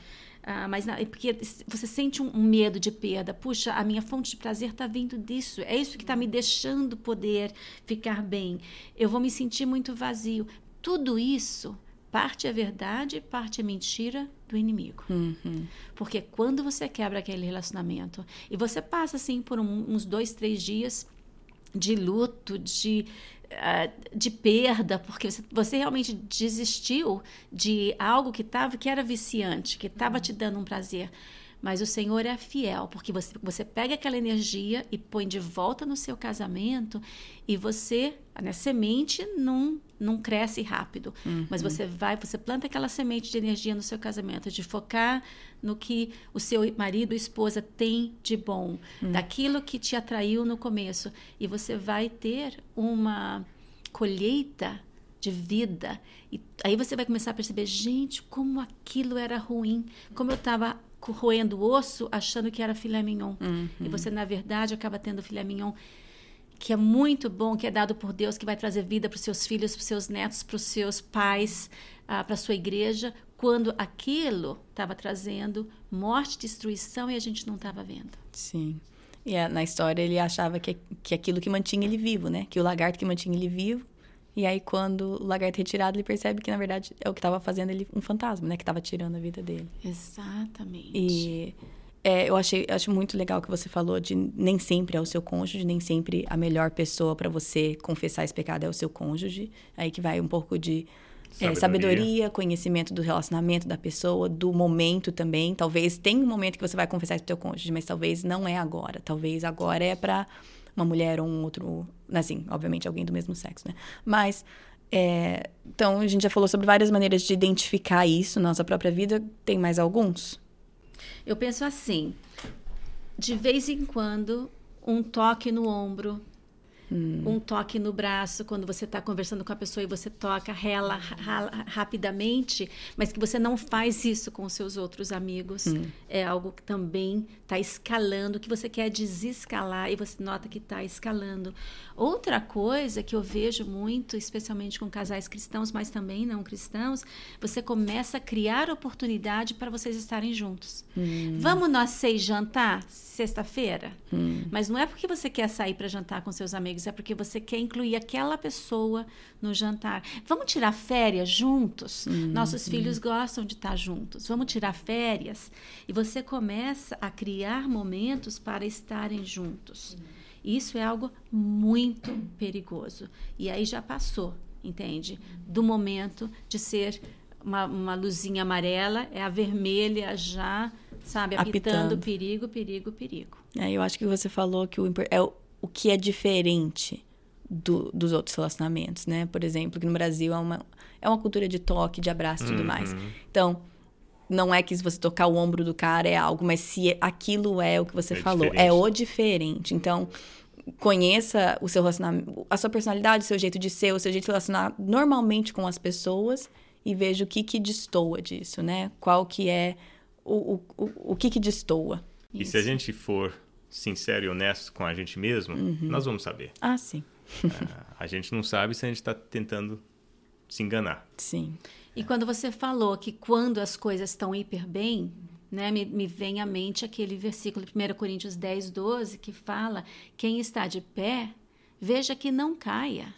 Speaker 2: Ah, mas porque você sente um, um, medo de perda. Puxa, a minha fonte de prazer está vindo disso. É isso que está me deixando poder ficar bem. Eu vou me sentir muito vazio. Tudo isso, parte é verdade, parte é mentira do inimigo.
Speaker 1: Uhum.
Speaker 2: Porque quando você quebra aquele relacionamento e você passa assim por um, uns dois, três dias de luto, de, uh, de perda, porque você, você, realmente desistiu de algo que tava, que era viciante, que estava te dando um prazer. Mas o Senhor é fiel, porque você, você pega aquela energia e põe de volta no seu casamento e você, a né, semente não, não cresce rápido,
Speaker 1: uhum.
Speaker 2: mas você vai, você planta aquela semente de energia no seu casamento, de focar no que o seu marido ou esposa tem de bom, uhum. daquilo que te atraiu no começo, e você vai ter uma colheita de vida. E aí você vai começar a perceber, gente, como aquilo era ruim, como eu estava roendo o osso achando que era filé mignon.
Speaker 1: Uhum.
Speaker 2: E você, na verdade, acaba tendo filé mignon que é muito bom, que é dado por Deus, que vai trazer vida para os seus filhos, para os seus netos, para os seus pais, uh, para a sua igreja, quando aquilo estava trazendo morte, destruição e a gente não estava vendo.
Speaker 1: Sim. E é, na história ele achava que, que aquilo que mantinha ele vivo, né? Que o lagarto que mantinha ele vivo e aí, quando o lagarto é retirado, ele percebe que, na verdade, é o que estava fazendo ele um fantasma, né? Que estava tirando a vida dele.
Speaker 2: Exatamente.
Speaker 1: E é, eu achei, eu acho muito legal que você falou de nem sempre é o seu cônjuge, nem sempre a melhor pessoa para você confessar esse pecado é o seu cônjuge. Aí que vai um pouco de sabedoria. É, sabedoria, conhecimento do relacionamento da pessoa, do momento também. Talvez tenha um momento que você vai confessar isso pro seu cônjuge, mas talvez não é agora. Talvez agora é para uma mulher ou um outro, assim, obviamente alguém do mesmo sexo, né? Mas é, então a gente já falou sobre várias maneiras de identificar isso na nossa própria vida. Tem mais alguns?
Speaker 2: Eu penso assim, de vez em quando um toque no ombro, Hum. Um toque no braço quando você está conversando com a pessoa e você toca rela, rala, rapidamente, mas que você não faz isso com os seus outros amigos. Hum. É algo que também está escalando, que você quer desescalar e você nota que está escalando. Outra coisa que eu vejo muito, especialmente com casais cristãos, mas também não cristãos, você começa a criar oportunidade para vocês estarem juntos. Hum. Vamos nós seis jantar sexta-feira? Hum. Mas não é porque você quer sair para jantar com seus amigos amigos, é porque você quer incluir aquela pessoa no jantar. Vamos tirar férias juntos? Hum, Nossos hum. filhos gostam de estar juntos. Vamos tirar férias? E você começa a criar momentos para estarem juntos. Isso é algo muito perigoso. E aí já passou, entende? Do momento de ser uma, uma luzinha amarela, é a vermelha já, sabe, apitando, apitando. perigo, perigo, perigo.
Speaker 1: É, eu acho que você falou que o, é o que é diferente do, dos outros relacionamentos, né? Por exemplo, que no Brasil é uma, é uma cultura de toque, de abraço e tudo uhum. mais. Então, não é que se você tocar o ombro do cara é algo, mas se aquilo é o que você é falou, é diferente. é o diferente. Então, conheça o seu relacionamento, a sua personalidade, o seu jeito de ser, o seu jeito de relacionar normalmente com as pessoas e veja o que que destoa disso, né? Qual que é o, o, o, o que que destoa.
Speaker 3: E Isso. se a gente for sincero e honesto com a gente mesmo, uhum. nós vamos saber.
Speaker 1: Ah, sim.
Speaker 3: uh, a gente não sabe se a gente está tentando se enganar.
Speaker 1: Sim.
Speaker 2: E quando você falou que quando as coisas estão hiper bem, né, me, me vem à mente aquele versículo de 1 Coríntios 10, 12, que fala: quem está de pé, veja que não caia.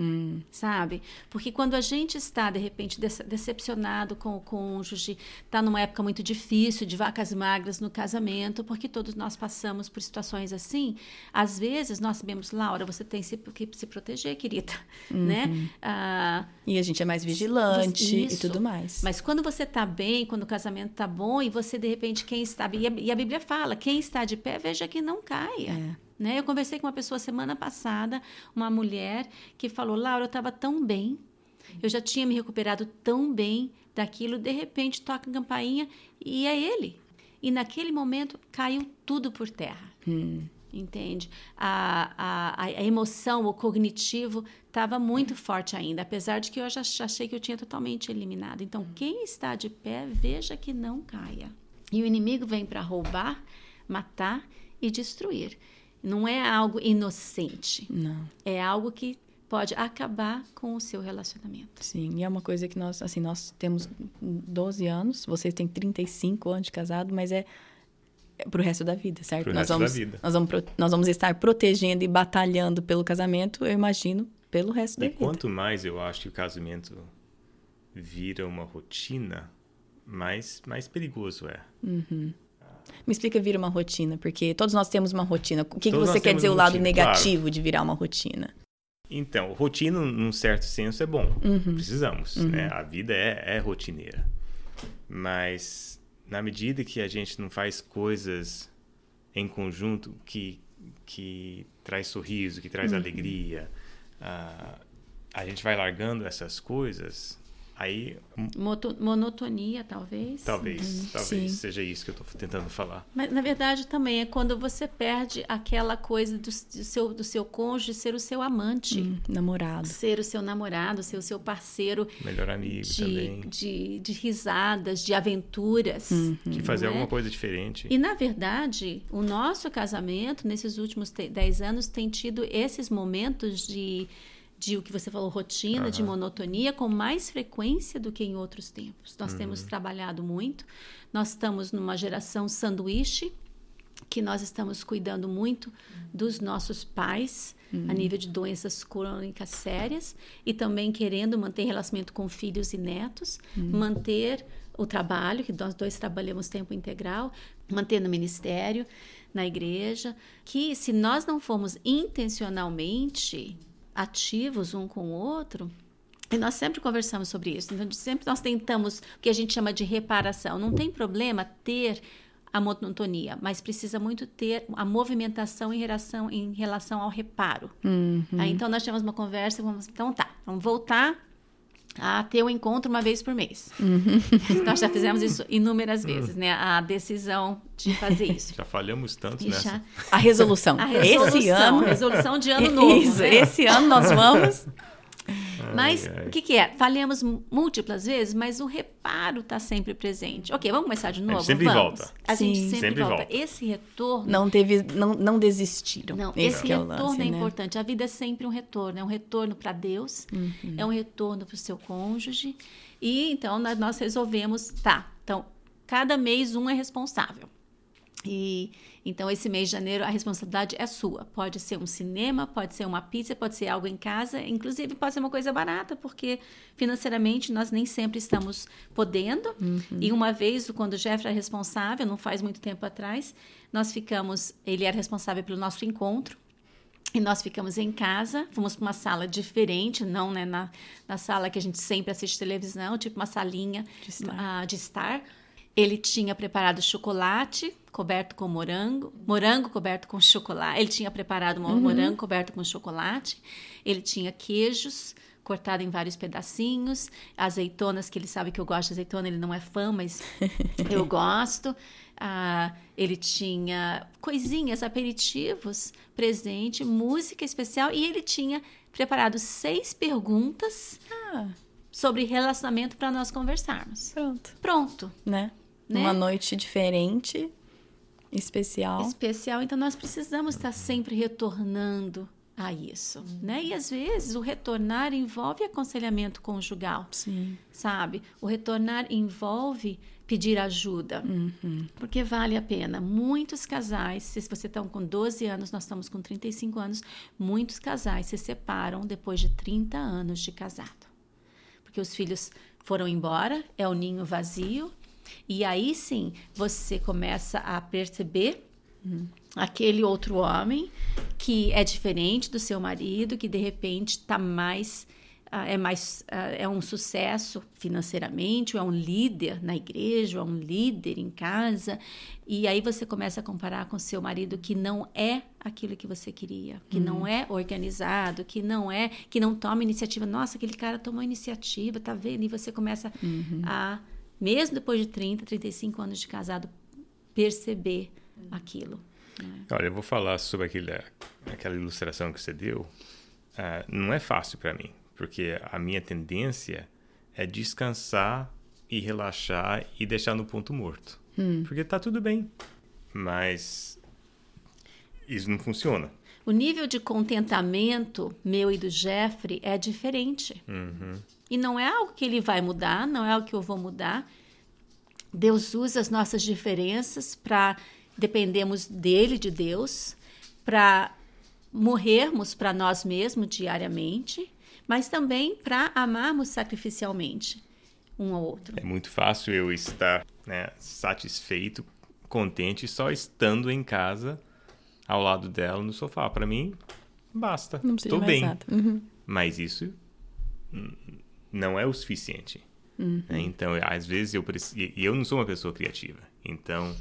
Speaker 2: Hum. Sabe? Porque quando a gente está, de repente, decepcionado com o cônjuge, está numa época muito difícil, de vacas magras no casamento, porque todos nós passamos por situações assim, às vezes nós sabemos, Laura, você tem que se proteger, querida, uhum. né?
Speaker 1: Ah, e a gente é mais vigilante isso. e tudo mais.
Speaker 2: Mas quando você está bem, quando o casamento está bom, e você, de repente, quem está... E a, e a Bíblia fala, quem está de pé, veja que não caia. É. Né? Eu conversei com uma pessoa semana passada, uma mulher, que falou: Laura, eu estava tão bem, eu já tinha me recuperado tão bem daquilo, de repente toca a campainha e é ele. E naquele momento caiu tudo por terra. Hum. Entende? A, a, a emoção, o cognitivo estava muito forte ainda, apesar de que eu já achei que eu tinha totalmente eliminado. Então, quem está de pé, veja que não caia. E o inimigo vem para roubar, matar e destruir. Não é algo inocente.
Speaker 1: Não.
Speaker 2: É algo que pode acabar com o seu relacionamento.
Speaker 1: Sim, e é uma coisa que nós, assim, nós temos 12 anos, vocês têm 35 anos de casado, mas é, é pro resto da vida, certo?
Speaker 3: Pro
Speaker 1: nós
Speaker 3: resto
Speaker 1: vamos,
Speaker 3: da vida.
Speaker 1: Nós vamos, nós vamos estar protegendo e batalhando pelo casamento, eu imagino, pelo resto
Speaker 3: e
Speaker 1: da vida.
Speaker 3: E quanto mais eu acho que o casamento vira uma rotina, mais, mais perigoso é.
Speaker 1: Uhum. Me explica vira uma rotina, porque todos nós temos uma rotina. O que, que você quer dizer o lado negativo claro. de virar uma rotina?
Speaker 3: Então, rotina, num certo senso, é bom. Uhum. Precisamos, uhum. né? A vida é, é rotineira. Mas, na medida que a gente não faz coisas em conjunto que, que traz sorriso, que traz uhum. alegria, uh, a gente vai largando essas coisas Aí.
Speaker 2: Moto, monotonia, talvez.
Speaker 3: Talvez, uhum. talvez Sim. seja isso que eu estou tentando falar.
Speaker 2: Mas na verdade também é quando você perde aquela coisa do, do seu, do seu cônjuge ser o seu amante. Hum,
Speaker 1: namorado.
Speaker 2: Ser o seu namorado, ser o seu parceiro.
Speaker 3: Melhor amigo
Speaker 2: de,
Speaker 3: também.
Speaker 2: De, de risadas, de aventuras. Uhum.
Speaker 3: De fazer alguma coisa diferente.
Speaker 2: E na verdade, o nosso casamento, nesses últimos 10 anos, tem tido esses momentos de de o que você falou, rotina, uhum. de monotonia, com mais frequência do que em outros tempos. Nós uhum. temos trabalhado muito, nós estamos numa geração sanduíche, que nós estamos cuidando muito dos nossos pais uhum. a nível de doenças crônicas sérias e também querendo manter relacionamento com filhos e netos, uhum. manter o trabalho, que nós dois trabalhamos tempo integral, manter no ministério, na igreja, que se nós não formos intencionalmente ativos um com o outro, e nós sempre conversamos sobre isso. Então, sempre nós tentamos o que a gente chama de reparação. Não tem problema ter a monotonia, mas precisa muito ter a movimentação em relação, em relação ao reparo. Uhum. Aí, então, nós tivemos uma conversa, vamos, então tá, vamos voltar a ter um encontro uma vez por mês.
Speaker 1: Uhum.
Speaker 2: Nós já fizemos isso inúmeras vezes, né? A decisão de fazer isso.
Speaker 3: Já falhamos tanto
Speaker 2: E
Speaker 3: nessa.
Speaker 2: já-
Speaker 1: A resolução.
Speaker 2: a resolução,
Speaker 1: Esse ano.
Speaker 2: resolução de ano novo.
Speaker 1: Isso,
Speaker 2: né?
Speaker 1: esse ano nós vamos.
Speaker 2: Mas
Speaker 3: Ai, ai.
Speaker 2: o que, que é? Falhamos múltiplas vezes, mas o reparo está sempre presente. Ok, vamos começar de novo?
Speaker 3: sempre
Speaker 2: vamos.
Speaker 3: volta.
Speaker 2: A gente
Speaker 1: Sim.
Speaker 2: sempre,
Speaker 3: Sempre
Speaker 2: volta.
Speaker 3: volta.
Speaker 2: Esse retorno.
Speaker 1: Não teve, não, não desistiram.
Speaker 2: Não,
Speaker 1: Esse é
Speaker 2: retorno
Speaker 1: lance,
Speaker 2: é
Speaker 1: né?
Speaker 2: importante. A vida é sempre um retorno. É um retorno para Deus,
Speaker 1: Uhum.
Speaker 2: é um retorno para o seu cônjuge. E então nós resolvemos, tá, então cada mês um é responsável. E então esse mês de janeiro a responsabilidade é sua. Pode ser um cinema, pode ser uma pizza, pode ser algo em casa, inclusive pode ser uma coisa barata, porque financeiramente nós nem sempre estamos podendo. E uma vez, quando o Jeff era responsável, não faz muito tempo atrás, nós ficamos, ele era responsável pelo nosso encontro. E nós ficamos em casa, fomos para uma sala diferente, não né, na, na sala que a gente sempre assiste televisão, tipo uma salinha
Speaker 1: De estar.
Speaker 2: ah, de estar. Ele tinha preparado chocolate coberto com morango, morango coberto com chocolate. Ele tinha preparado mo- morango coberto com chocolate. Ele tinha queijos cortado em vários pedacinhos, azeitonas que ele sabe que eu gosto de azeitona, ele não é fã, mas eu gosto. Ah, ele tinha coisinhas, aperitivos presente, música especial e ele tinha preparado seis perguntas
Speaker 1: Ah,
Speaker 2: sobre relacionamento para nós conversarmos.
Speaker 1: pronto.
Speaker 2: Pronto.
Speaker 1: Né?
Speaker 2: Né?
Speaker 1: Uma noite diferente, especial.
Speaker 2: especial, então nós precisamos estar sempre retornando a isso, né? E às vezes o retornar envolve aconselhamento conjugal,
Speaker 1: Sim.
Speaker 2: sabe? O retornar envolve pedir ajuda, porque vale a pena. Muitos casais, se você está com 12 anos, nós estamos com 35 anos, muitos casais se separam depois de 30 anos de casado. Porque os filhos foram embora, é o ninho vazio, e aí sim você começa a perceber aquele outro homem que é diferente do seu marido, que de repente está mais ah, é mais ah, é um sucesso financeiramente, ou é um líder na igreja, ou é um líder em casa, e aí você começa a comparar com seu marido que não é aquilo que você queria, que não é organizado, que não é, que não toma iniciativa. Nossa, aquele cara tomou iniciativa, tá vendo? E você começa a mesmo depois de 30, 35 anos de casado, perceber aquilo.
Speaker 3: Olha, eu vou falar sobre aquele, aquela ilustração que você deu. Ah, não é fácil para mim, porque a minha tendência é descansar e relaxar e deixar no ponto morto. Porque tá tudo bem. Mas isso não funciona.
Speaker 2: O nível de contentamento meu e do Jeffrey é diferente. E não é algo que ele vai mudar, não é algo que eu vou mudar. Deus usa as nossas diferenças para dependemos dele, de Deus, para morrermos para nós mesmos diariamente, mas também para amarmos sacrificialmente um ao outro.
Speaker 3: É muito fácil eu estar né, satisfeito, contente, só estando em casa, ao lado dela no sofá. Para mim, basta.
Speaker 1: Mais
Speaker 3: bem.
Speaker 1: Uhum.
Speaker 3: Mas isso hum, não é o suficiente.
Speaker 1: Uhum.
Speaker 3: né? Então, às vezes eu preciso. E eu não sou uma pessoa criativa. Então,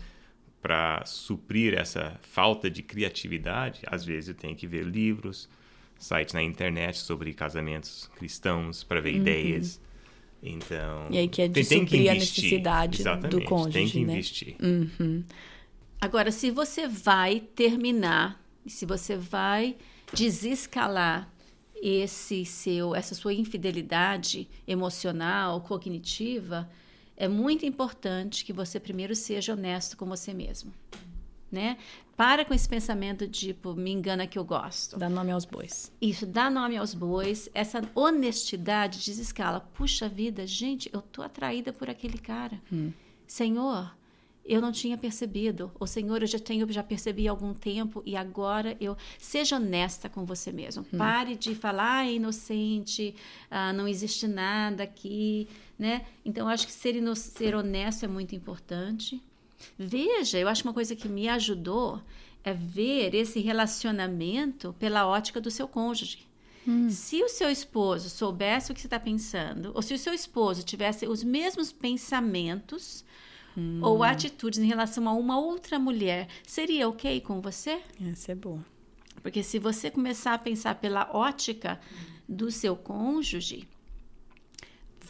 Speaker 3: para suprir essa falta de criatividade, às vezes eu tenho que ver livros, sites na internet sobre casamentos cristãos para ver ideias. Então,
Speaker 1: Uhum. E aí que é de
Speaker 3: tem, tem que
Speaker 1: suprir a
Speaker 3: investir.
Speaker 1: necessidade do
Speaker 3: Exatamente,
Speaker 1: cônjuge,
Speaker 3: Tem que
Speaker 1: né?
Speaker 3: investir.
Speaker 2: Agora, se você vai terminar, se você vai desescalar esse seu, essa sua infidelidade emocional, cognitiva, é muito importante que você primeiro seja honesto com você mesmo, né? Para com esse pensamento tipo, me engana que eu gosto.
Speaker 1: Dá nome aos bois.
Speaker 2: Isso dá nome aos bois, essa honestidade desescala. Puxa vida, gente, eu tô atraída por aquele cara. Senhor, eu não tinha percebido. O Senhor, eu já tenho, já percebi há algum tempo e agora eu seja honesta com você mesmo. Pare de falar, ah, inocente, ah, não existe nada aqui, né? Então, eu acho que ser, ino- ser honesto é muito importante. Veja, eu acho que uma coisa que me ajudou é ver esse relacionamento pela ótica do seu cônjuge. Se o seu esposo soubesse o que você está pensando, ou se o seu esposo tivesse os mesmos pensamentos ou atitudes em relação a uma outra mulher, seria ok com você?
Speaker 1: Essa é boa.
Speaker 2: Porque se você começar a pensar pela ótica do seu cônjuge,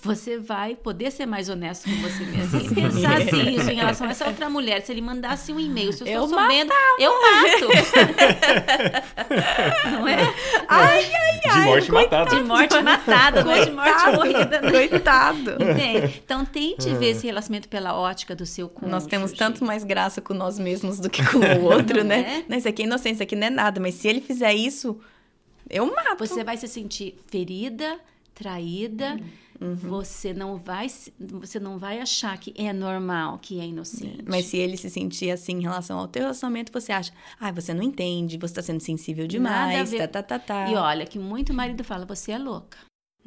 Speaker 2: você vai poder ser mais honesto com você mesmo. Se pensasse isso em relação a essa outra mulher, se ele mandasse um e-mail, se eu estou
Speaker 1: Eu
Speaker 2: sabendo, eu mato. Não é?
Speaker 1: Ai, ai,
Speaker 3: De
Speaker 1: ai.
Speaker 3: morte matada.
Speaker 2: De morte matada, não é de morte morrida. né?
Speaker 1: Coitado.
Speaker 2: Entende? Então tente ver esse relacionamento pela ótica do seu cônjuge.
Speaker 1: Nós temos tanto mais graça com nós mesmos do que com o outro,
Speaker 2: Não
Speaker 1: né?
Speaker 2: é?
Speaker 1: Não, Isso aqui é inocência, isso aqui não é nada. Mas se ele fizer isso, eu mato.
Speaker 2: Você vai se sentir ferida, traída.
Speaker 1: Uhum.
Speaker 2: Você não vai você não vai achar que é normal, que é inocente.
Speaker 1: Mas se ele se sentir assim em relação ao teu relacionamento, você acha, ai, você não entende, você tá sendo sensível demais, tá, tá, tá, tá.
Speaker 2: E olha que muito marido fala, você é louca.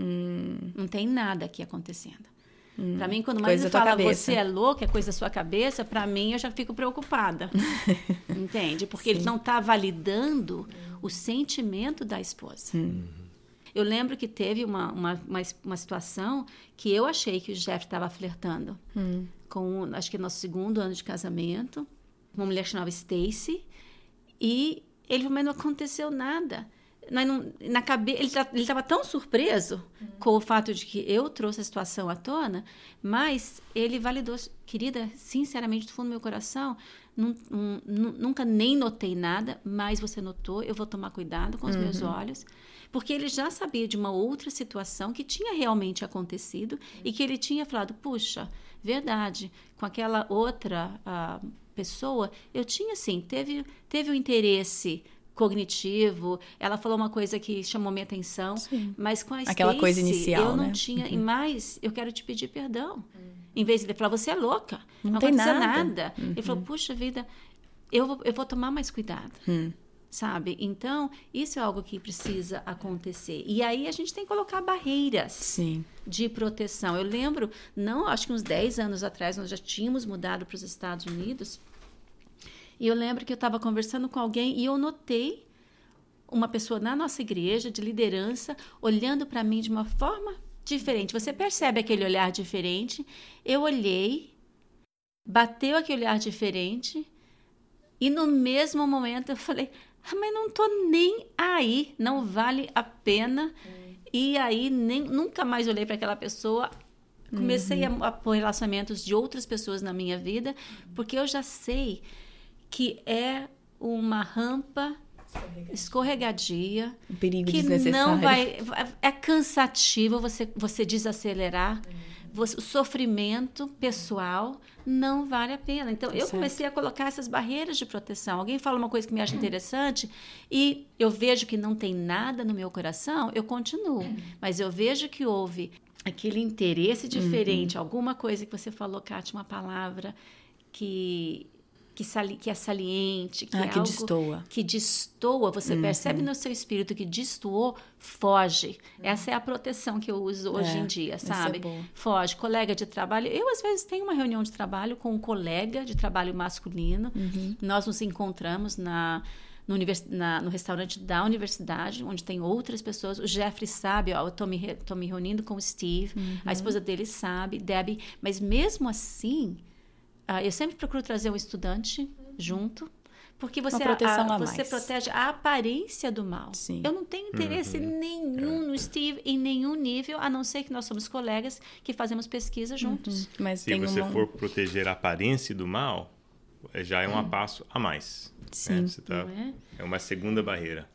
Speaker 1: Hum,
Speaker 2: Não tem nada aqui acontecendo. Pra mim, quando o marido fala
Speaker 1: cabeça.
Speaker 2: você é louca, é coisa da sua cabeça, pra mim eu já fico preocupada. Entende? Porque ele não tá validando o sentimento da esposa. Eu lembro que teve uma, uma, uma, uma situação que eu achei que o Jeff estava flertando com, acho que nosso segundo ano de casamento, uma mulher chamava Stacy, e ele mas não aconteceu nada. Não- na cabe, ele estava tão surpreso com o fato de que eu trouxe a situação à tona, mas ele validou, querida, sinceramente, do fundo do meu coração, nun- nun- nunca nem notei nada, mas você notou, eu vou tomar cuidado com os meus olhos, porque ele já sabia de uma outra situação que tinha realmente acontecido e que ele tinha falado, puxa, verdade, com aquela outra ah, pessoa, eu tinha sim, teve, teve o interesse cognitivo, ela falou uma coisa que chamou minha atenção,
Speaker 1: Sim.
Speaker 2: mas com a
Speaker 1: Aquela coisa
Speaker 2: Stacy,
Speaker 1: inicial,
Speaker 2: eu não
Speaker 1: né?
Speaker 2: tinha, e mais, eu quero te pedir perdão. Em vez de ele falar, você é louca,
Speaker 1: Não
Speaker 2: não,
Speaker 1: tem
Speaker 2: aconteceu
Speaker 1: nada. Uhum.
Speaker 2: Ele falou, puxa vida, eu vou, eu vou tomar mais cuidado.
Speaker 1: Hum.
Speaker 2: Sabe? Então, isso é algo que precisa acontecer. E aí a gente tem que colocar barreiras
Speaker 1: Sim.
Speaker 2: de proteção. Eu lembro, não, acho que uns 10 anos atrás, nós já tínhamos mudado para os Estados Unidos. E eu lembro que eu estava conversando com alguém e eu notei uma pessoa na nossa igreja de liderança olhando para mim de uma forma diferente. Você percebe aquele olhar diferente? Eu olhei, bateu aquele olhar diferente e no mesmo momento eu falei: ah, mas não tô nem aí, não vale a pena. E aí nem, nunca mais olhei para aquela pessoa. Comecei a, a pôr relacionamentos de outras pessoas na minha vida, porque eu já sei que é uma rampa escorregadia,
Speaker 1: Um perigo
Speaker 2: que
Speaker 1: desnecessário.
Speaker 2: não vai é cansativo você você desacelerar Você- o sofrimento pessoal não vale a pena. Então eu
Speaker 1: Certo.
Speaker 2: comecei a colocar essas barreiras de proteção. Alguém fala uma coisa que me acha interessante e eu vejo que não tem nada no meu coração eu continuo. Mas eu vejo que houve aquele interesse diferente alguma coisa que você falou Kátia, uma palavra que que, sali, que é saliente que
Speaker 1: Ah,
Speaker 2: é
Speaker 1: que destoa.
Speaker 2: que destoa, você
Speaker 1: Uhum.
Speaker 2: percebe no seu espírito que destoou, foge. Essa é a proteção que eu uso hoje
Speaker 1: É,
Speaker 2: em dia,
Speaker 1: é
Speaker 2: sabe?
Speaker 1: boa.
Speaker 2: Foge. Colega de trabalho. Eu, às vezes, tenho uma reunião de trabalho com um colega de trabalho masculino.
Speaker 1: Uhum.
Speaker 2: Nós nos encontramos na. No, univers- na- no restaurante da universidade, onde tem outras pessoas. O Jeffrey sabe, ó, eu tô me, re- tô me reunindo com o Steve,
Speaker 1: Uhum.
Speaker 2: a esposa dele sabe, Debbie. Mas mesmo assim, eu sempre procuro trazer um estudante junto, porque você, a-
Speaker 1: a
Speaker 2: você
Speaker 1: mais.
Speaker 2: protege a aparência do mal.
Speaker 1: Sim.
Speaker 2: Eu não tenho interesse nenhum no Steve em nenhum nível, a não ser que nós somos colegas que fazemos pesquisa juntos.
Speaker 1: Mas
Speaker 3: Se você
Speaker 1: uma...
Speaker 3: for proteger a aparência do mal, eh, já é um passo a mais. né?
Speaker 1: Sim.
Speaker 3: Você tá-
Speaker 2: é?
Speaker 3: é uma segunda barreira.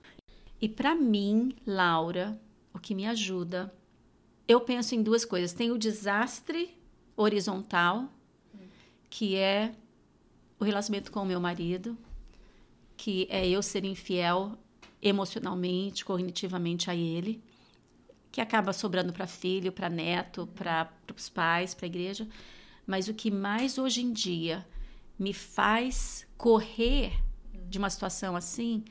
Speaker 2: E para mim, Laura, o que me ajuda, eu penso em duas coisas. Tem o desastre horizontal, que é o relacionamento com o meu marido, que é eu ser infiel emocionalmente, cognitivamente a ele, que acaba sobrando para filho, para neto, para os pais, para a igreja. Mas o que mais hoje em dia me faz correr de uma situação assim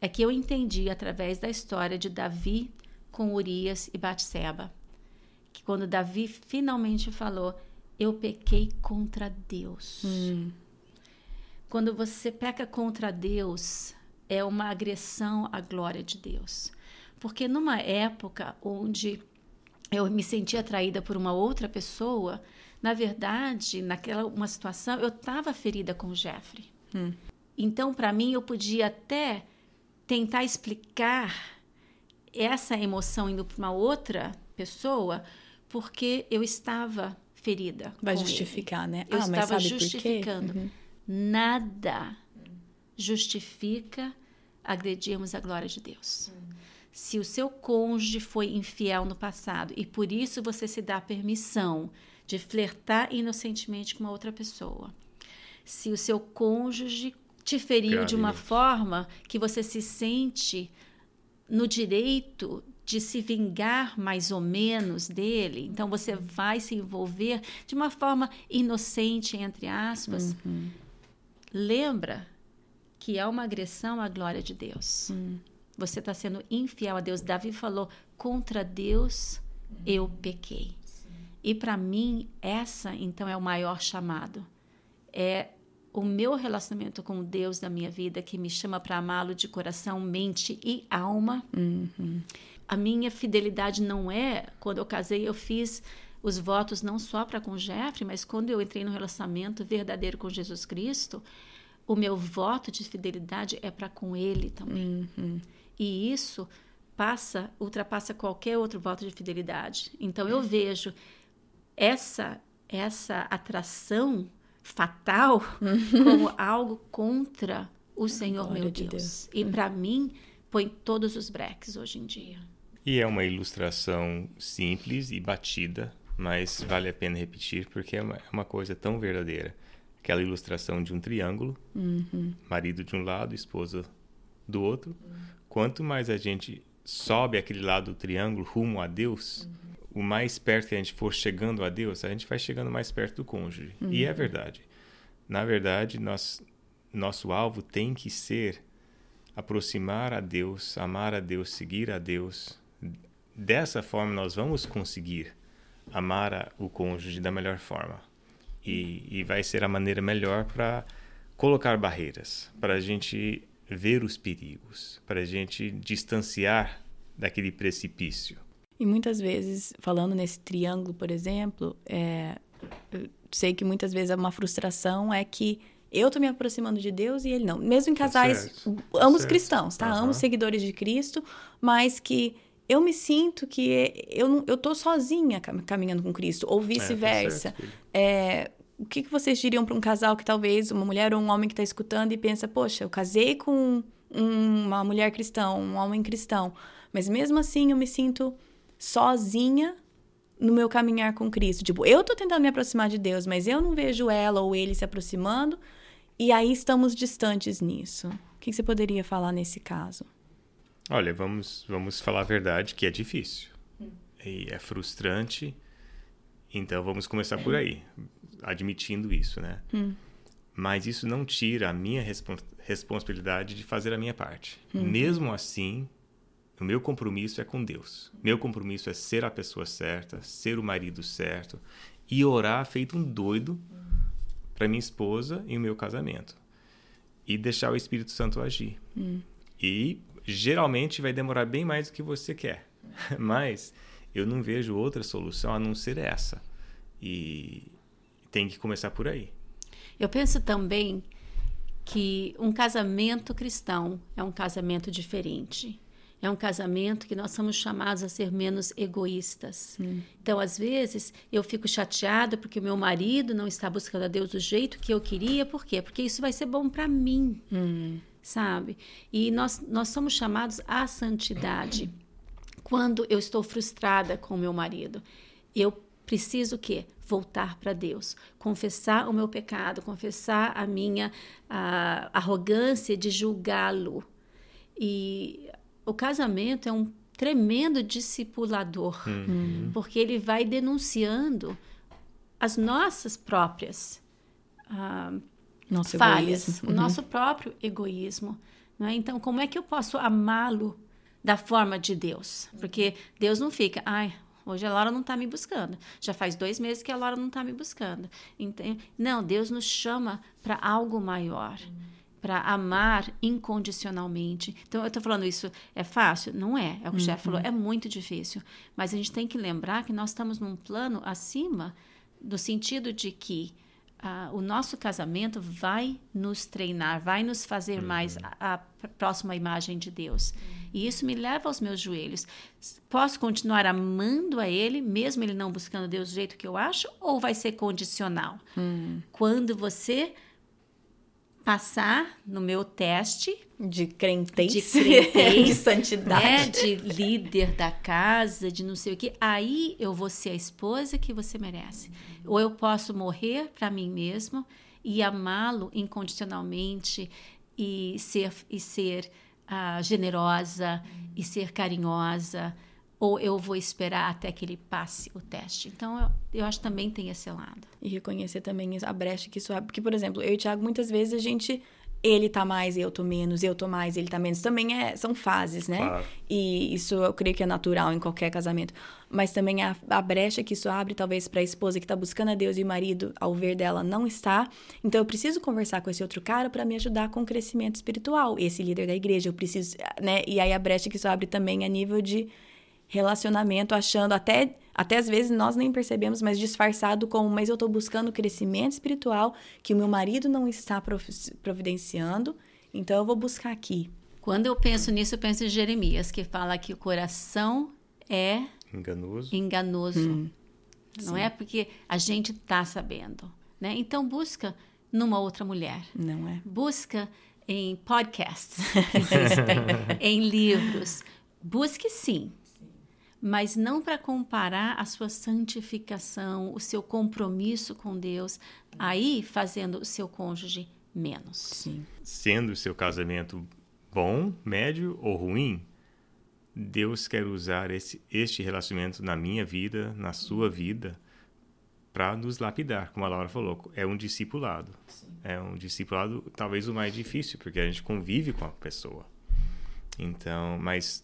Speaker 2: é que eu entendi através da história de Davi com Urias e Batseba, que quando Davi finalmente falou, eu pequei contra Deus. Quando você peca contra Deus, é uma agressão à glória de Deus. Porque numa época onde eu me sentia atraída por uma outra pessoa, na verdade, naquela uma situação, eu estava ferida com o Jeffrey. Então, para mim, eu podia até tentar explicar essa emoção indo para uma outra pessoa, porque eu estava ferida.
Speaker 1: Vai justificar,
Speaker 2: ele.
Speaker 1: né?
Speaker 2: Eu
Speaker 1: ah,
Speaker 2: estava
Speaker 1: mas sabe
Speaker 2: justificando.
Speaker 1: Por quê? Uhum.
Speaker 2: Nada justifica agredirmos a glória de Deus. Uhum. Se o seu cônjuge foi infiel no passado e por isso você se dá permissão de flertar inocentemente com uma outra pessoa, se o seu cônjuge te feriu de uma forma que você se sente no direito de se vingar mais ou menos dele, então você vai se envolver de uma forma inocente, entre aspas. Uhum. Lembra que é uma agressão à glória de Deus. Uhum. Você está sendo infiel a Deus. Davi falou: contra Deus eu pequei. E para mim, essa então é o maior chamado. É o meu relacionamento com Deus da minha vida que me chama para amá-lo de coração, mente e alma. Uhum. A minha fidelidade não é quando eu casei, eu fiz os votos não só para com Jeffrey, mas quando eu entrei no relacionamento verdadeiro com Jesus Cristo, o meu voto de fidelidade é para com Ele também. Uhum. E isso passa, ultrapassa qualquer outro voto de fidelidade. Então eu vejo essa essa atração fatal como algo contra o Senhor meu Deus. De Deus. E para mim põe todos os breques hoje em dia.
Speaker 3: E é uma ilustração simples e batida, mas vale a pena repetir porque é uma, é uma coisa tão verdadeira. Aquela ilustração de um triângulo, uhum. marido de um lado, esposa do outro. Uhum. Quanto mais a gente sobe aquele lado do triângulo rumo a Deus, uhum. o mais perto que a gente for chegando a Deus, a gente vai chegando mais perto do cônjuge. E é uhum. verdade. Na verdade, nós, nosso alvo tem que ser aproximar a Deus, amar a Deus, seguir a Deus, dessa forma nós vamos conseguir amar o cônjuge da melhor forma. E, e vai ser a maneira melhor para colocar barreiras, para a gente ver os perigos, para a gente distanciar daquele precipício.
Speaker 1: E muitas vezes, falando nesse triângulo, por exemplo, é, sei que muitas vezes uma frustração é que eu tô me aproximando de Deus e ele não. Mesmo em tá casais, tá ambos certo. cristãos, tá? Uhum. Ambos seguidores de Cristo, mas que eu me sinto que eu, eu tô sozinha caminhando com Cristo, ou vice-versa. É, é, o que, que vocês diriam para um casal que talvez uma mulher ou um homem que está escutando e pensa, poxa, eu casei com uma mulher cristã, um homem cristão, mas mesmo assim eu me sinto sozinha no meu caminhar com Cristo. Tipo, eu tô tentando me aproximar de Deus, mas eu não vejo ela ou ele se aproximando, e aí estamos distantes nisso. O que, que você poderia falar nesse caso?
Speaker 3: Olha, vamos, vamos falar a verdade que é difícil. E é frustrante. Então vamos começar por aí, admitindo isso, né? Hum. Mas isso não tira a minha respons responsabilidade de fazer a minha parte. Uhum. Mesmo assim, o meu compromisso é com Deus. Meu compromisso é ser a pessoa certa, ser o marido certo e orar feito um doido para minha esposa e o meu casamento. E deixar o Espírito Santo agir. Hum. E geralmente vai demorar bem mais do que você quer. Mas eu não vejo outra solução a não ser essa. E tem que começar por aí.
Speaker 2: Eu penso também que um casamento cristão é um casamento diferente. É um casamento que nós somos chamados a ser menos egoístas. Hum. Então, às vezes, eu fico chateada porque o meu marido não está buscando a Deus do jeito que eu queria. Por quê? Porque isso vai ser bom para mim. Hum sabe? E nós, nós somos chamados à santidade. Quando eu estou frustrada com meu marido, eu preciso o quê? Voltar para Deus, confessar o meu pecado, confessar a minha a, arrogância de julgá-lo. E o casamento é um tremendo discipulador, uhum. porque ele vai denunciando as nossas próprias uh, nosso falhas, egoísmo. o uhum. nosso próprio egoísmo. Né? Então, como é que eu posso amá-lo da forma de Deus? Porque Deus não fica, ai, hoje a Laura não está me buscando. Já faz dois meses que a Laura não está me buscando. Então, não, Deus nos chama para algo maior. Para amar incondicionalmente. Então, eu estou falando isso é fácil? Não é. É o que o chefe falou, uhum. é muito difícil. Mas a gente tem que lembrar que nós estamos num plano acima, no sentido de que o nosso casamento vai nos treinar, vai nos fazer uhum. mais a, a, próxima imagem de Deus. Uhum. E isso me leva aos meus joelhos. Posso continuar amando a Ele, mesmo Ele não buscando Deus do jeito que eu acho, ou vai ser condicional? Uhum. Quando você passar no meu teste
Speaker 1: de crentez,
Speaker 2: de, crentez,
Speaker 1: de santidade,
Speaker 2: né? de líder da casa, de não sei o que, aí eu vou ser a esposa que você merece. Ou eu posso morrer para mim mesmo e amá-lo incondicionalmente e ser e ser uh, generosa e ser carinhosa ou eu vou esperar até que ele passe o teste. Então, eu, eu acho que também tem esse lado.
Speaker 1: E reconhecer também a brecha que isso abre. Porque, por exemplo, eu e o Thiago, muitas vezes a gente ele tá mais, eu tô menos, eu tô mais, ele tá menos. Também é, são fases, né? Claro. E isso eu creio que é natural em qualquer casamento. Mas também a, a brecha que isso abre, talvez, para a esposa que tá buscando a Deus e o marido, ao ver dela, não está. Então eu preciso conversar com esse outro cara para me ajudar com o crescimento espiritual. Esse líder da igreja, eu preciso, né? E aí a brecha que isso abre também a nível de relacionamento, achando até até às vezes nós nem percebemos, mas disfarçado como, mas eu estou buscando crescimento espiritual que o meu marido não está providenciando, então eu vou buscar aqui.
Speaker 2: Quando eu penso nisso, eu penso em Jeremias, que fala que o coração é
Speaker 3: enganoso.
Speaker 2: Enganoso. Hum, não sim. é porque a gente está sabendo, né? Então busca numa outra mulher.
Speaker 1: Não é.
Speaker 2: Busca em podcasts em livros. Busque sim, mas não para comparar a sua santificação, o seu compromisso com Deus, aí fazendo o seu cônjuge menos.
Speaker 3: Sim. Sendo o seu casamento bom, médio ou ruim, Deus quer usar esse, este relacionamento na minha vida, na sua vida, para nos lapidar, como a Laura falou. É um discipulado. Sim. É um discipulado talvez o mais difícil, porque a gente convive com a pessoa. Então, mas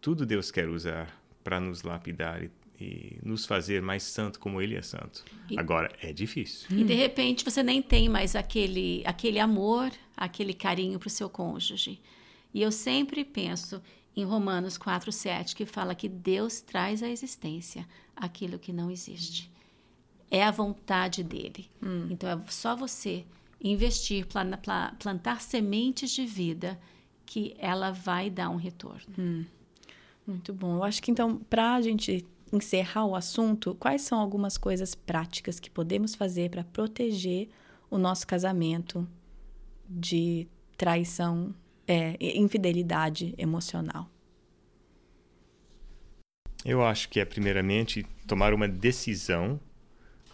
Speaker 3: tudo Deus quer usar para nos lapidar e, e, nos fazer mais santo como Ele é santo. E, Agora, é difícil.
Speaker 2: E de repente você nem tem mais aquele, aquele amor, aquele carinho para o seu cônjuge. E eu sempre penso em Romanos 4,7, que fala que Deus traz à existência aquilo que não existe. É a vontade dele. Hum. Então é só você investir, plantar sementes de vida que ela vai dar um retorno.
Speaker 1: Hum. Muito bom. Eu acho que então, para a gente encerrar o assunto, quais são algumas coisas práticas que podemos fazer para proteger o nosso casamento de traição, é, infidelidade emocional?
Speaker 3: Eu acho que é, primeiramente, tomar uma decisão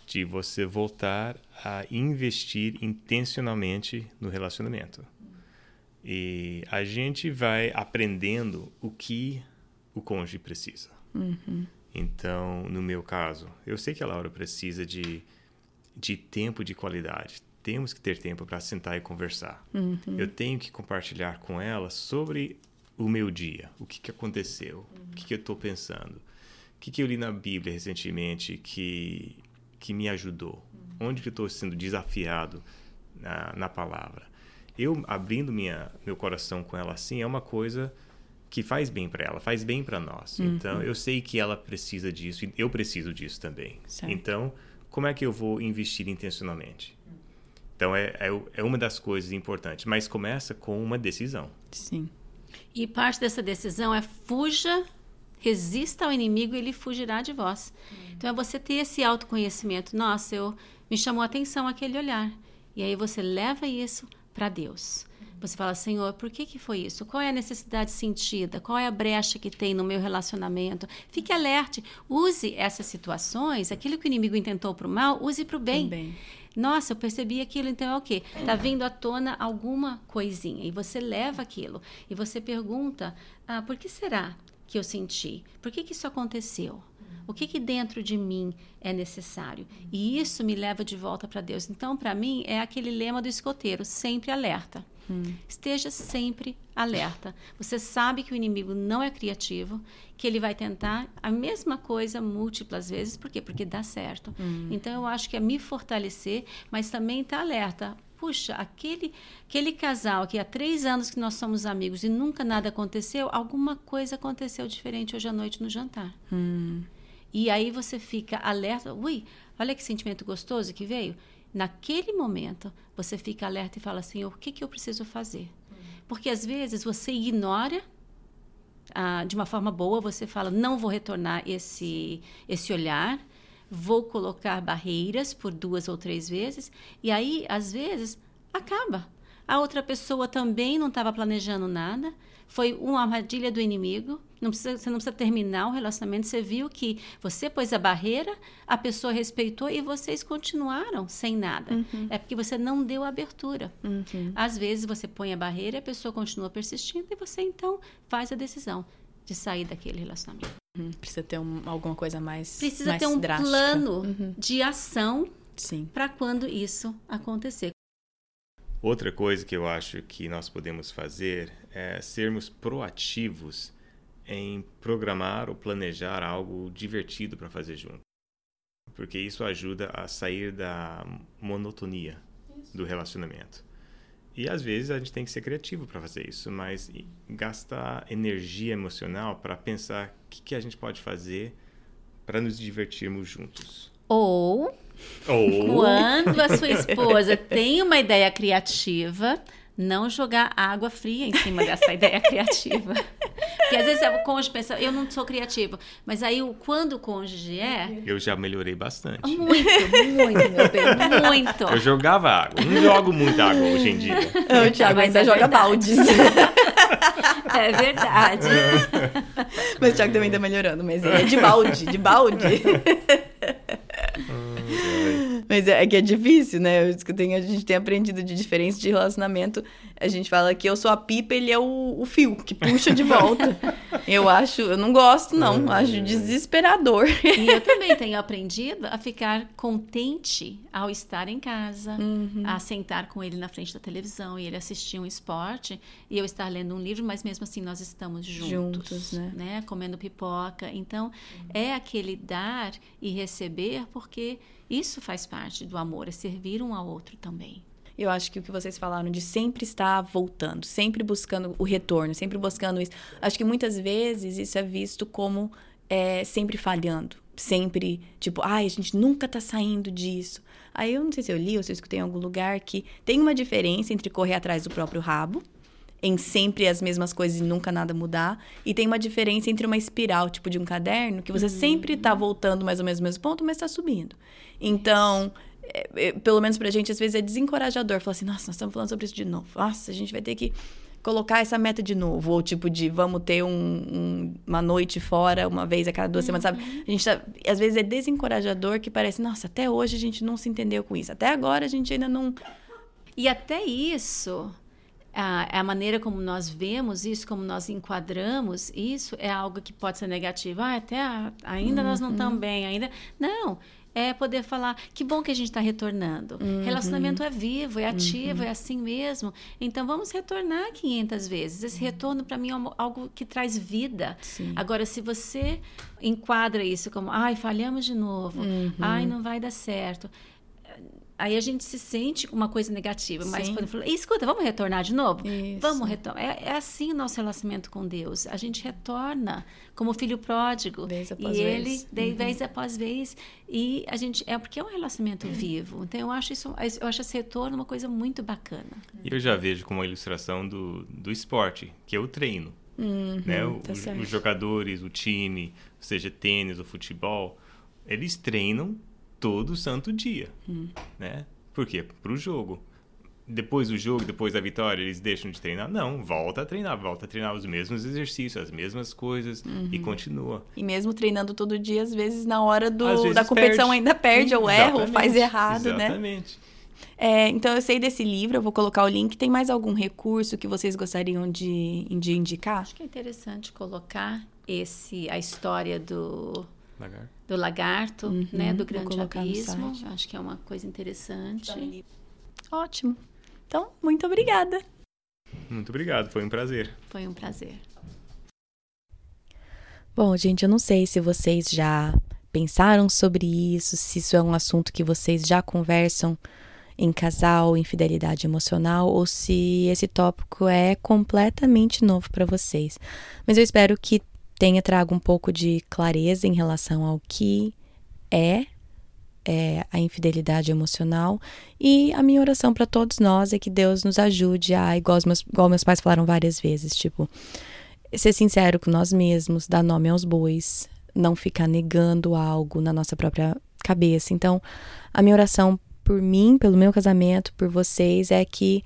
Speaker 3: de você voltar a investir intencionalmente no relacionamento. E a gente vai aprendendo o que o cônjuge precisa. Uhum. Então, no meu caso, eu sei que a Laura precisa de, de tempo de qualidade. Temos que ter tempo para sentar e conversar. Uhum. Eu tenho que compartilhar com ela sobre o meu dia, o que, que aconteceu, uhum. o que, que eu estou pensando, o que, que eu li na Bíblia recentemente que, que me ajudou, onde que eu estou sendo desafiado na, na palavra. Eu abrindo minha, meu coração com ela assim é uma coisa que faz bem para ela, faz bem para nós. Uhum. Então, eu sei que ela precisa disso e eu preciso disso também. Certo. Então, como é que eu vou investir intencionalmente? Então, é, é, é, uma das coisas importantes, mas começa com uma decisão.
Speaker 1: Sim.
Speaker 2: E parte dessa decisão é fuja, resista ao inimigo e ele fugirá de vós. Uhum. Então, é você ter esse autoconhecimento. Nossa, eu me chamou a atenção aquele olhar. E aí você leva isso para Deus. Você fala, Senhor, por que, que foi isso? Qual é a necessidade sentida? Qual é a brecha que tem no meu relacionamento? Fique alerte. Use essas situações, aquilo que o inimigo intentou para o mal, use para o bem. bem. Nossa, eu percebi aquilo, então é o quê? Está vindo à tona alguma coisinha. E você leva aquilo. E você pergunta, ah, por que será que eu senti? Por que, que isso aconteceu? O que, que dentro de mim é necessário? E isso me leva de volta para Deus. Então, para mim, é aquele lema do escoteiro: sempre alerta. Hum. Esteja sempre alerta. Você sabe que o inimigo não é criativo, que ele vai tentar a mesma coisa múltiplas vezes. Por quê? Porque dá certo. Hum. Então, eu acho que é me fortalecer, mas também estar tá alerta puxa, aquele, aquele casal que há três anos que nós somos amigos e nunca nada aconteceu, alguma coisa aconteceu diferente hoje à noite no jantar. Hum. E aí você fica alerta, ui, olha que sentimento gostoso que veio. Naquele momento, você fica alerta e fala assim: o que, que eu preciso fazer? Porque às vezes você ignora ah, de uma forma boa, você fala: não vou retornar esse, esse olhar, vou colocar barreiras por duas ou três vezes, e aí, às vezes, acaba. A outra pessoa também não estava planejando nada, foi uma armadilha do inimigo. Não precisa, você não precisa terminar o relacionamento. Você viu que você pôs a barreira, a pessoa respeitou e vocês continuaram sem nada. Uhum. É porque você não deu abertura. Uhum. Às vezes você põe a barreira, a pessoa continua persistindo e você então faz a decisão de sair daquele relacionamento.
Speaker 1: Uhum. Precisa ter um, alguma coisa mais
Speaker 2: Precisa
Speaker 1: mais
Speaker 2: ter um
Speaker 1: drástica.
Speaker 2: plano
Speaker 1: Uhum.
Speaker 2: de ação para quando isso acontecer.
Speaker 3: Outra coisa que eu acho que nós podemos fazer é sermos proativos em programar ou planejar algo divertido para fazer junto. Porque isso ajuda a sair da monotonia do relacionamento. E às vezes a gente tem que ser criativo para fazer isso, mas gastar energia emocional para pensar o que, que a gente pode fazer para nos divertirmos juntos.
Speaker 2: Ou
Speaker 3: Ou
Speaker 2: Quando a sua esposa tem uma ideia criativa, não jogar água fria em cima dessa ideia criativa. Porque às vezes o cônjuge pensa, eu não sou criativo. Mas aí, o- quando o cônjuge é,
Speaker 3: eu já melhorei bastante.
Speaker 2: muito, muito, meu bem, muito.
Speaker 3: Eu jogava água. Não jogo muita água hoje em dia.
Speaker 1: O Thiago
Speaker 2: Mas
Speaker 1: ainda
Speaker 2: é
Speaker 1: joga
Speaker 2: verdade.
Speaker 1: baldes.
Speaker 2: É verdade.
Speaker 1: mas o Thiago também tá melhorando, mas ele é de balde, de balde. Mas é, é que é difícil, né? Que eu tenho- a gente tem aprendido de diferença de relacionamento. A gente fala que eu sou a pipa, ele é o, o fio que puxa de volta. eu acho, eu não gosto, não. Acho desesperador.
Speaker 2: E eu também tenho aprendido a ficar contente ao estar em casa,
Speaker 1: Uhum.
Speaker 2: a sentar com ele na frente da televisão e ele assistir um esporte e eu estar lendo um livro, mas mesmo assim nós estamos juntos,
Speaker 1: Juntos, né?
Speaker 2: Comendo pipoca. Então, é aquele dar e receber, porque isso faz parte do amor, é servir um ao outro também.
Speaker 1: Eu acho que o que vocês falaram de sempre estar voltando, sempre buscando o retorno, sempre buscando isso. Acho que muitas vezes isso é visto como é, sempre falhando. Sempre, tipo, ai, a gente nunca tá saindo disso. Aí eu não sei se eu li ou se eu escutei em algum lugar que tem uma diferença entre correr atrás do próprio rabo, em sempre as mesmas coisas e nunca nada mudar, e tem uma diferença entre uma espiral, tipo de um caderno, que você sempre tá voltando mais ou menos no mesmo ponto, mas tá subindo. Então, é, é, pelo menos pra gente, às vezes é desencorajador. Falar assim, nossa, nós estamos falando sobre isso de novo. Nossa, a gente vai ter que colocar essa meta de novo. Ou tipo de, vamos ter um- um- uma noite fora, uma vez a cada duas semanas, sabe? A gente tá, às vezes é desencorajador que parece, nossa, até hoje a gente não se entendeu com isso. Até agora a gente ainda não...
Speaker 2: E até isso, a, a maneira como nós vemos isso, como nós enquadramos isso, é algo que pode ser negativo. Ah, até a- ainda nós não estamos bem, ainda. Não. É poder falar, que bom que a gente está retornando. Relacionamento é vivo, é ativo, é assim mesmo. Então vamos retornar 500 vezes. Esse retorno, para mim, é algo- algo que traz vida.
Speaker 1: Sim.
Speaker 2: Agora, se você enquadra isso como, ai, falhamos de novo, ai, não vai dar certo. Aí a gente se sente uma coisa negativa, mas
Speaker 1: Sim.
Speaker 2: quando fala, escuta, vamos retornar de novo?
Speaker 1: Isso.
Speaker 2: Vamos retornar. É, é assim o nosso relacionamento com Deus. A gente retorna como filho pródigo.
Speaker 1: Vez após
Speaker 2: e
Speaker 1: vez.
Speaker 2: ele, de vez após vez. E a gente. É porque é um relacionamento vivo. Então eu acho isso, eu acho esse retorno uma coisa muito bacana.
Speaker 3: E eu já vejo como uma ilustração do, do esporte, que é o treino. né? O-
Speaker 1: tá
Speaker 3: os,
Speaker 1: certo.
Speaker 3: os jogadores, o time, seja tênis ou futebol, eles treinam todo santo dia.
Speaker 1: Hum.
Speaker 3: Né? Por quê? Para o jogo. Depois do jogo, depois da vitória, eles deixam de treinar? Não, volta a treinar, volta a treinar os mesmos exercícios, as mesmas coisas e
Speaker 1: Uhum.
Speaker 3: continua.
Speaker 1: E mesmo treinando todo dia, às vezes na hora do, da competição
Speaker 3: perde.
Speaker 1: ainda perde, ou erra, ou faz
Speaker 3: Exatamente,
Speaker 1: errado, né?
Speaker 3: Exatamente.
Speaker 1: É, então eu sei desse livro, eu vou colocar o link. Tem mais algum recurso que vocês gostariam de, de indicar?
Speaker 2: Acho que é interessante colocar esse a história do
Speaker 3: Lagarto.
Speaker 2: do lagarto, né, do
Speaker 1: Uhum,
Speaker 2: grande abismo. Acho que é uma coisa interessante.
Speaker 1: Ótimo. Então, muito obrigada.
Speaker 3: Muito obrigado, foi um prazer.
Speaker 2: Foi um prazer.
Speaker 1: Bom, gente, eu não sei se vocês já pensaram sobre isso, se isso é um assunto que vocês já conversam em casal, infidelidade emocional, ou se esse tópico é completamente novo para vocês. Mas eu espero que tenha trago um pouco de clareza em relação ao que é, é, a infidelidade emocional. E a minha oração para todos nós é que Deus nos ajude a, igual, meus, igual meus pais falaram várias vezes, tipo, ser sincero com nós mesmos, dar nome aos bois, não ficar negando algo na nossa própria cabeça. Então, a minha oração por mim, pelo meu casamento, por vocês, é que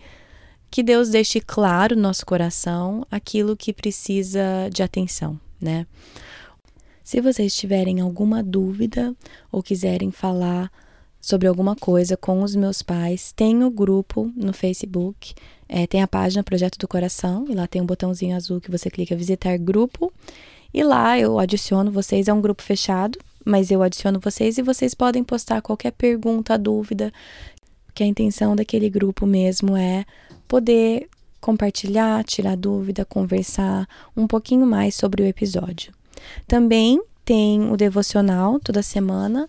Speaker 1: que Deus deixe claro no nosso coração aquilo que precisa de atenção, né? Se vocês tiverem alguma dúvida ou quiserem falar sobre alguma coisa com os meus pais, tem o grupo no Facebook, é, tem a página Projeto do Coração, e lá tem um botãozinho azul que você clica visitar grupo, e lá eu adiciono vocês, é um grupo fechado, mas eu adiciono vocês e vocês podem postar qualquer pergunta, dúvida, que a intenção daquele grupo mesmo é poder compartilhar, tirar dúvida, conversar um pouquinho mais sobre o episódio. Também tem o devocional toda semana.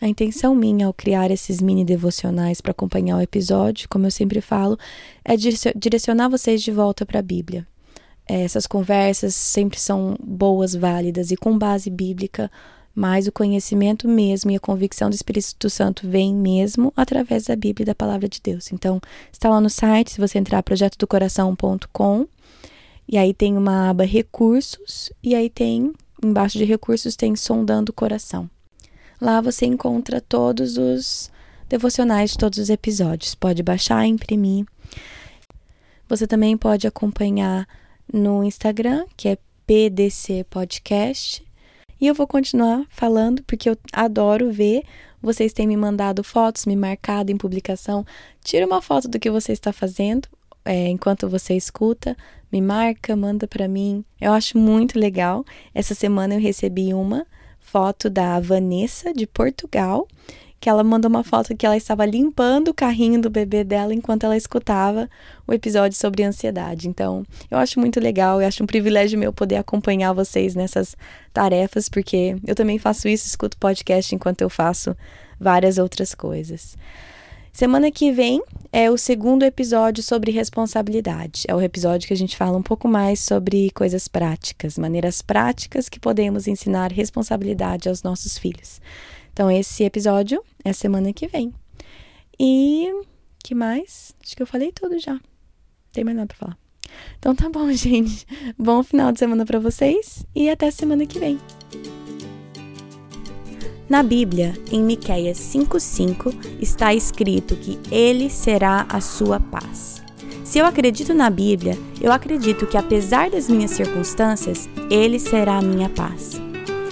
Speaker 1: A intenção minha ao criar esses mini devocionais para acompanhar o episódio, como eu sempre falo, é direcionar vocês de volta para a Bíblia. Essas conversas sempre são boas, válidas e com base bíblica mas o conhecimento mesmo e a convicção do Espírito Santo vem mesmo através da Bíblia e da palavra de Deus. Então, está lá no site, se você entrar projetodocoração.com, e aí tem uma aba recursos, e aí tem embaixo de recursos tem sondando o coração. Lá você encontra todos os devocionais de todos os episódios. Pode baixar, imprimir. Você também pode acompanhar no Instagram, que é PDC Podcast e eu vou continuar falando porque eu adoro ver. Vocês têm me mandado fotos, me marcado em publicação. Tira uma foto do que você está fazendo é, enquanto você escuta, me marca, manda para mim. Eu acho muito legal. Essa semana eu recebi uma foto da Vanessa de Portugal que ela mandou uma foto que ela estava limpando o carrinho do bebê dela enquanto ela escutava o episódio sobre ansiedade. Então, eu acho muito legal, eu acho um privilégio meu poder acompanhar vocês nessas tarefas, porque eu também faço isso, escuto podcast enquanto eu faço várias outras coisas. Semana que vem é o segundo episódio sobre responsabilidade. É o episódio que a gente fala um pouco mais sobre coisas práticas, maneiras práticas que podemos ensinar responsabilidade aos nossos filhos. Então, esse episódio é semana que vem. E que mais? Acho que eu falei tudo já. Não tem mais nada pra falar. Então tá bom, gente. Bom final de semana para vocês e até semana que vem. Na Bíblia, em Miqueias 5:5, está escrito que ele será a sua paz. Se eu acredito na Bíblia, eu acredito que apesar das minhas circunstâncias, ele será a minha paz.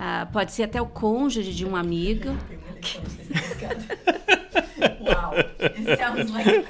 Speaker 2: Uh, pode ser até o cônjuge de um amigo. Wow, it sounds like